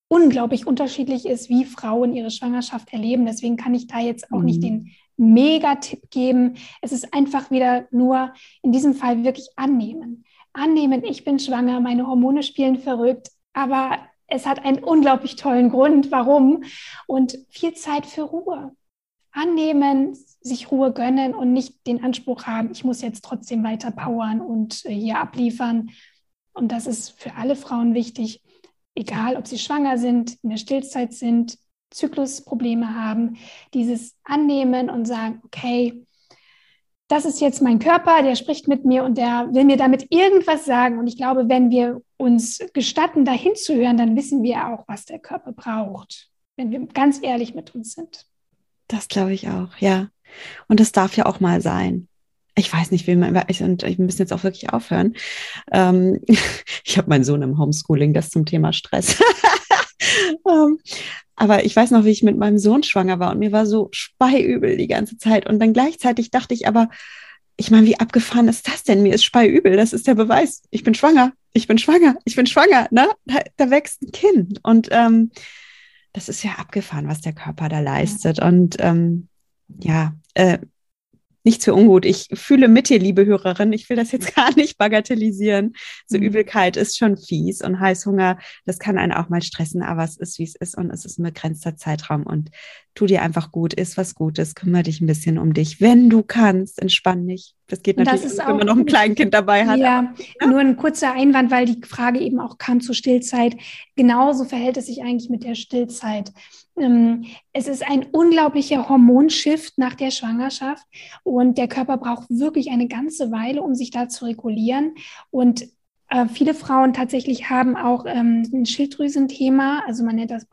S2: unglaublich unterschiedlich ist, wie Frauen ihre Schwangerschaft erleben. Deswegen kann ich da jetzt auch mhm. nicht den Mega-Tipp geben. Es ist einfach wieder nur in diesem Fall wirklich annehmen. Annehmen, ich bin schwanger, meine Hormone spielen verrückt, aber es hat einen unglaublich tollen Grund, warum. Und viel Zeit für Ruhe. Annehmen, sich Ruhe gönnen und nicht den Anspruch haben, ich muss jetzt trotzdem weiter powern und äh, hier abliefern. Und das ist für alle Frauen wichtig, egal ob sie schwanger sind, in der Stillzeit sind, Zyklusprobleme haben, dieses Annehmen und sagen, okay, das ist jetzt mein Körper, der spricht mit mir und der will mir damit irgendwas sagen. Und ich glaube, wenn wir uns gestatten, dahin zu hören, dann wissen wir auch, was der Körper braucht, wenn wir ganz ehrlich mit uns sind.
S1: Das glaube ich auch, ja. Und das darf ja auch mal sein. Ich weiß nicht, wie man, ich, und ich müssen jetzt auch wirklich aufhören. Ähm, ich habe meinen Sohn im Homeschooling, das zum Thema Stress. ähm, aber ich weiß noch, wie ich mit meinem Sohn schwanger war und mir war so speiübel die ganze Zeit. Und dann gleichzeitig dachte ich aber, ich meine, wie abgefahren ist das denn? Mir ist speiübel. Das ist der Beweis. Ich bin schwanger. Ich bin schwanger. Ich bin schwanger. Ne? Da, da wächst ein Kind. Und ähm, das ist ja abgefahren, was der Körper da leistet. Und ähm, ja, äh, nichts für ungut. Ich fühle mit dir, liebe Hörerin. Ich will das jetzt gar nicht bagatellisieren. So mhm. Übelkeit ist schon fies und Heißhunger, das kann einen auch mal stressen, aber es ist, wie es ist und es ist ein begrenzter Zeitraum und tu dir einfach gut, ist was Gutes, kümmere dich ein bisschen um dich. Wenn du kannst, entspann dich. Das geht natürlich, das auch, wenn man noch ein Kleinkind dabei hat.
S2: Ja, ja, nur ein kurzer Einwand, weil die Frage eben auch kam zur Stillzeit. Genauso verhält es sich eigentlich mit der Stillzeit. Ähm, es ist ein unglaublicher Hormonshift nach der Schwangerschaft und der Körper braucht wirklich eine ganze Weile, um sich da zu regulieren. Und äh, viele Frauen tatsächlich haben auch ähm, ein Schilddrüsenthema, also man nennt das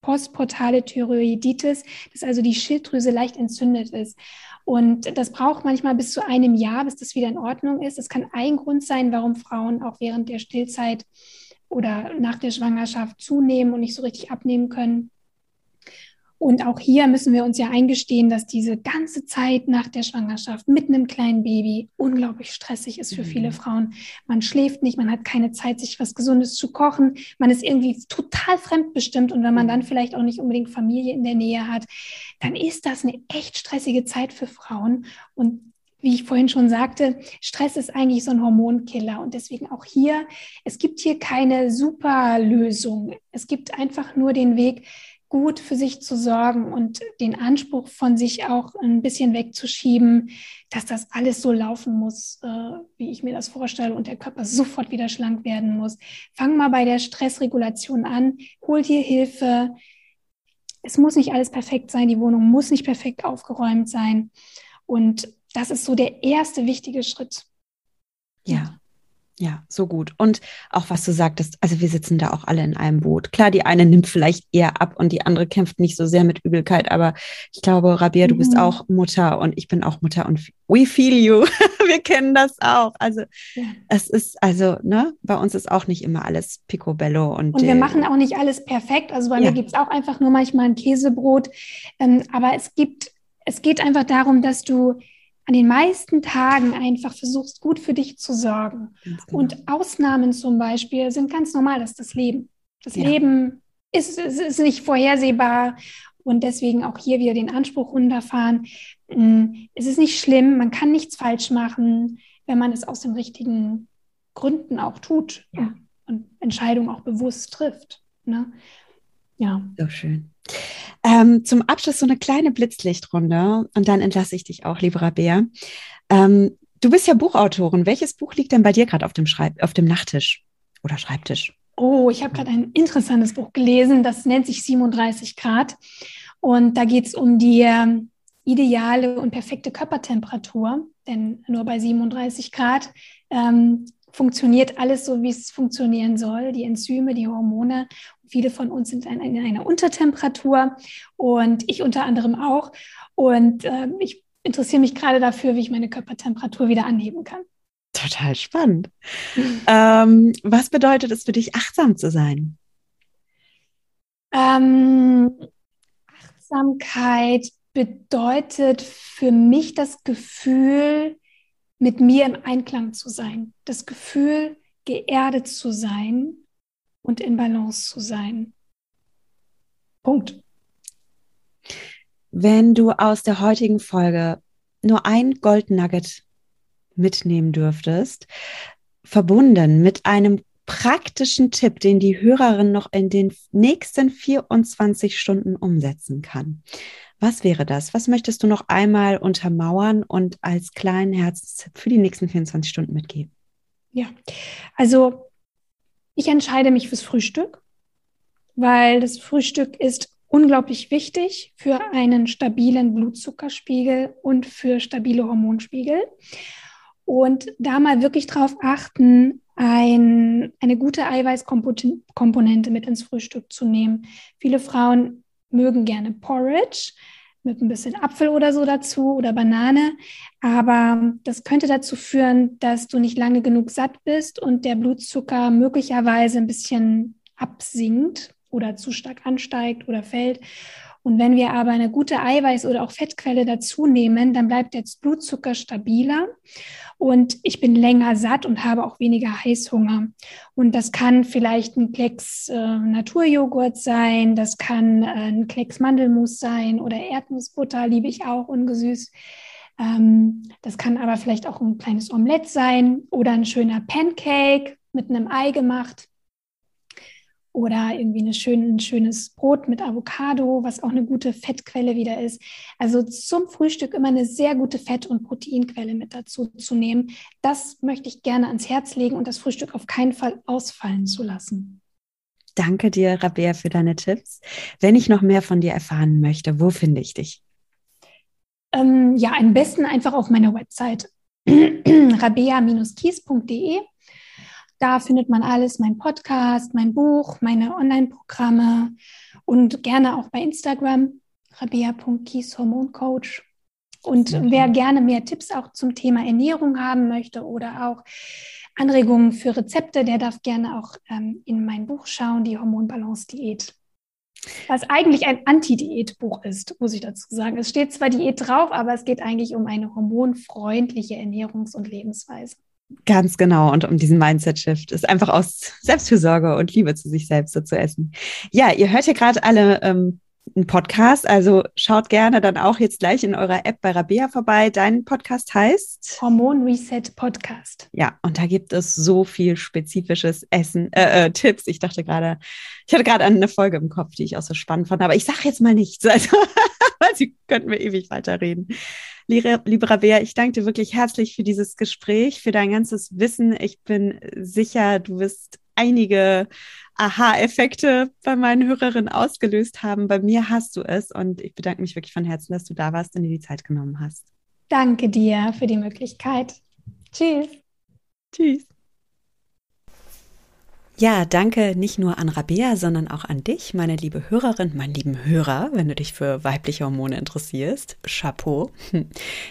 S2: postportale Thyroiditis, dass also die Schilddrüse leicht entzündet ist. Und das braucht manchmal bis zu einem Jahr, bis das wieder in Ordnung ist. Das kann ein Grund sein, warum Frauen auch während der Stillzeit oder nach der Schwangerschaft zunehmen und nicht so richtig abnehmen können. Und auch hier müssen wir uns ja eingestehen, dass diese ganze Zeit nach der Schwangerschaft mit einem kleinen Baby unglaublich stressig ist für mhm. viele Frauen. Man schläft nicht, man hat keine Zeit, sich was Gesundes zu kochen. Man ist irgendwie total fremdbestimmt. Und wenn man dann vielleicht auch nicht unbedingt Familie in der Nähe hat, dann ist das eine echt stressige Zeit für Frauen. Und wie ich vorhin schon sagte, Stress ist eigentlich so ein Hormonkiller und deswegen auch hier, es gibt hier keine super Lösung. Es gibt einfach nur den Weg, gut für sich zu sorgen und den Anspruch von sich auch ein bisschen wegzuschieben, dass das alles so laufen muss, äh, wie ich mir das vorstelle und der Körper sofort wieder schlank werden muss. Fang mal bei der Stressregulation an, hol dir Hilfe. Es muss nicht alles perfekt sein, die Wohnung muss nicht perfekt aufgeräumt sein. Und das ist so der erste wichtige Schritt.
S1: Ja. Ja, so gut. Und auch was du sagtest, also wir sitzen da auch alle in einem Boot. Klar, die eine nimmt vielleicht eher ab und die andere kämpft nicht so sehr mit Übelkeit, aber ich glaube, Rabia, du mhm. bist auch Mutter und ich bin auch Mutter und we feel you. wir kennen das auch. Also ja. es ist, also, ne, bei uns ist auch nicht immer alles picobello und.
S2: Und wir äh, machen auch nicht alles perfekt. Also bei ja. mir gibt es auch einfach nur manchmal ein Käsebrot. Ähm, aber es gibt, es geht einfach darum, dass du an den meisten Tagen einfach versuchst, gut für dich zu sorgen. Genau. Und Ausnahmen zum Beispiel sind ganz normal, das ist das Leben. Das ja. Leben ist, ist, ist nicht vorhersehbar und deswegen auch hier wieder den Anspruch runterfahren. Mm, es ist nicht schlimm, man kann nichts falsch machen, wenn man es aus den richtigen Gründen auch tut ja. und Entscheidungen auch bewusst trifft. Ne?
S1: Ja. So schön. Ähm, zum Abschluss so eine kleine Blitzlichtrunde und dann entlasse ich dich auch, liebe Rabea. Ähm, du bist ja Buchautorin. Welches Buch liegt denn bei dir gerade auf dem auf dem Nachttisch oder Schreibtisch?
S2: Oh, ich habe gerade ein interessantes Buch gelesen, das nennt sich 37 Grad. Und da geht es um die ähm, ideale und perfekte Körpertemperatur. Denn nur bei 37 Grad ähm, funktioniert alles so, wie es funktionieren soll. Die Enzyme, die Hormone. Viele von uns sind in, einer Untertemperatur und ich unter anderem auch. Und äh, ich interessiere mich gerade dafür, wie ich meine Körpertemperatur wieder anheben kann.
S1: Total spannend. ähm, was bedeutet es für dich, achtsam zu sein?
S2: Ähm, Achtsamkeit bedeutet für mich das Gefühl, mit mir im Einklang zu sein, das Gefühl, geerdet zu sein und in Balance zu sein. Punkt.
S1: Wenn du aus der heutigen Folge nur ein Goldnugget mitnehmen dürftest, verbunden mit einem praktischen Tipp, den die Hörerin noch in den nächsten 24 Stunden umsetzen kann, was wäre das? Was möchtest du noch einmal untermauern und als kleinen Herzenstipp für die nächsten 24 Stunden mitgeben?
S2: Ja, also ich entscheide mich fürs Frühstück, weil das Frühstück ist unglaublich wichtig für einen stabilen Blutzuckerspiegel und für stabile Hormonspiegel. Und da mal wirklich darauf achten, ein, eine gute Eiweißkomponente mit ins Frühstück zu nehmen. Viele Frauen mögen gerne Porridge mit ein bisschen Apfel oder so dazu oder Banane. Aber das könnte dazu führen, dass du nicht lange genug satt bist und der Blutzucker möglicherweise ein bisschen absinkt oder zu stark ansteigt oder fällt. Und wenn wir aber eine gute Eiweiß- oder auch Fettquelle dazu nehmen, dann bleibt der Blutzucker stabiler und ich bin länger satt und habe auch weniger Heißhunger. Und das kann vielleicht ein Klecks äh, Naturjoghurt sein, das kann äh, ein Klecks Mandelmus sein oder Erdnussbutter, liebe ich auch ungesüßt. Ähm, das kann aber vielleicht auch ein kleines Omelett sein oder ein schöner Pancake mit einem Ei gemacht oder irgendwie eine schön, ein schönes Brot mit Avocado, was auch eine gute Fettquelle wieder ist. Also zum Frühstück immer eine sehr gute Fett- und Proteinquelle mit dazu zu nehmen. Das möchte ich gerne ans Herz legen und das Frühstück auf keinen Fall ausfallen zu lassen.
S1: Danke dir, Rabea, für deine Tipps. Wenn ich noch mehr von dir erfahren möchte, wo finde ich dich?
S2: Ähm, ja, am besten einfach auf meiner Website rabea-kies.de. Da findet man alles, mein Podcast, mein Buch, meine Online-Programme Und gerne auch bei Instagram, rabia.kies Hormoncoach. Und wer gerne mehr Tipps auch zum Thema Ernährung haben möchte oder auch Anregungen für Rezepte, der darf gerne auch ähm, in mein Buch schauen, die Hormonbalance-Diät. Was eigentlich ein Anti-Diät-Buch ist, muss ich dazu sagen. Es steht zwar Diät drauf, aber es geht eigentlich um eine hormonfreundliche Ernährungs- und Lebensweise.
S1: Ganz genau. Und um diesen Mindset-Shift ist einfach aus Selbstfürsorge und Liebe zu sich selbst so zu essen. Ja, ihr hört ja gerade alle ähm, einen Podcast, also schaut gerne dann auch jetzt gleich in eurer App bei Rabea vorbei. Dein Podcast heißt
S2: Hormon Reset Podcast.
S1: Ja, und da gibt es so viel spezifisches Essen, äh, äh, Tipps. Ich dachte gerade, ich hatte gerade eine Folge im Kopf, die ich auch so spannend fand, aber ich sage jetzt mal nichts, also weil sie könnten wir ewig weiterreden. Liebe, liebe Rabea, ich danke dir wirklich herzlich für dieses Gespräch, für dein ganzes Wissen. Ich bin sicher, du wirst einige Aha-Effekte bei meinen Hörerinnen ausgelöst haben. Bei mir hast du es und ich bedanke mich wirklich von Herzen, dass du da warst und dir die Zeit genommen hast.
S2: Danke dir für die Möglichkeit. Tschüss.
S1: Tschüss. Ja, danke nicht nur an Rabea, sondern auch an dich, meine liebe Hörerin, mein lieben Hörer, wenn du dich für weibliche Hormone interessierst. Chapeau.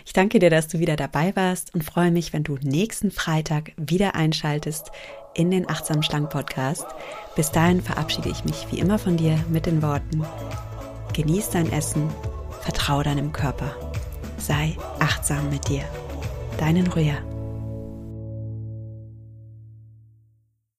S1: Ich danke dir, dass du wieder dabei warst und freue mich, wenn du nächsten Freitag wieder einschaltest in den Achtsam Schlank Podcast. Bis dahin verabschiede ich mich wie immer von dir mit den Worten: Genieß dein Essen, vertraue deinem Körper, sei achtsam mit dir. Deinen Rühr.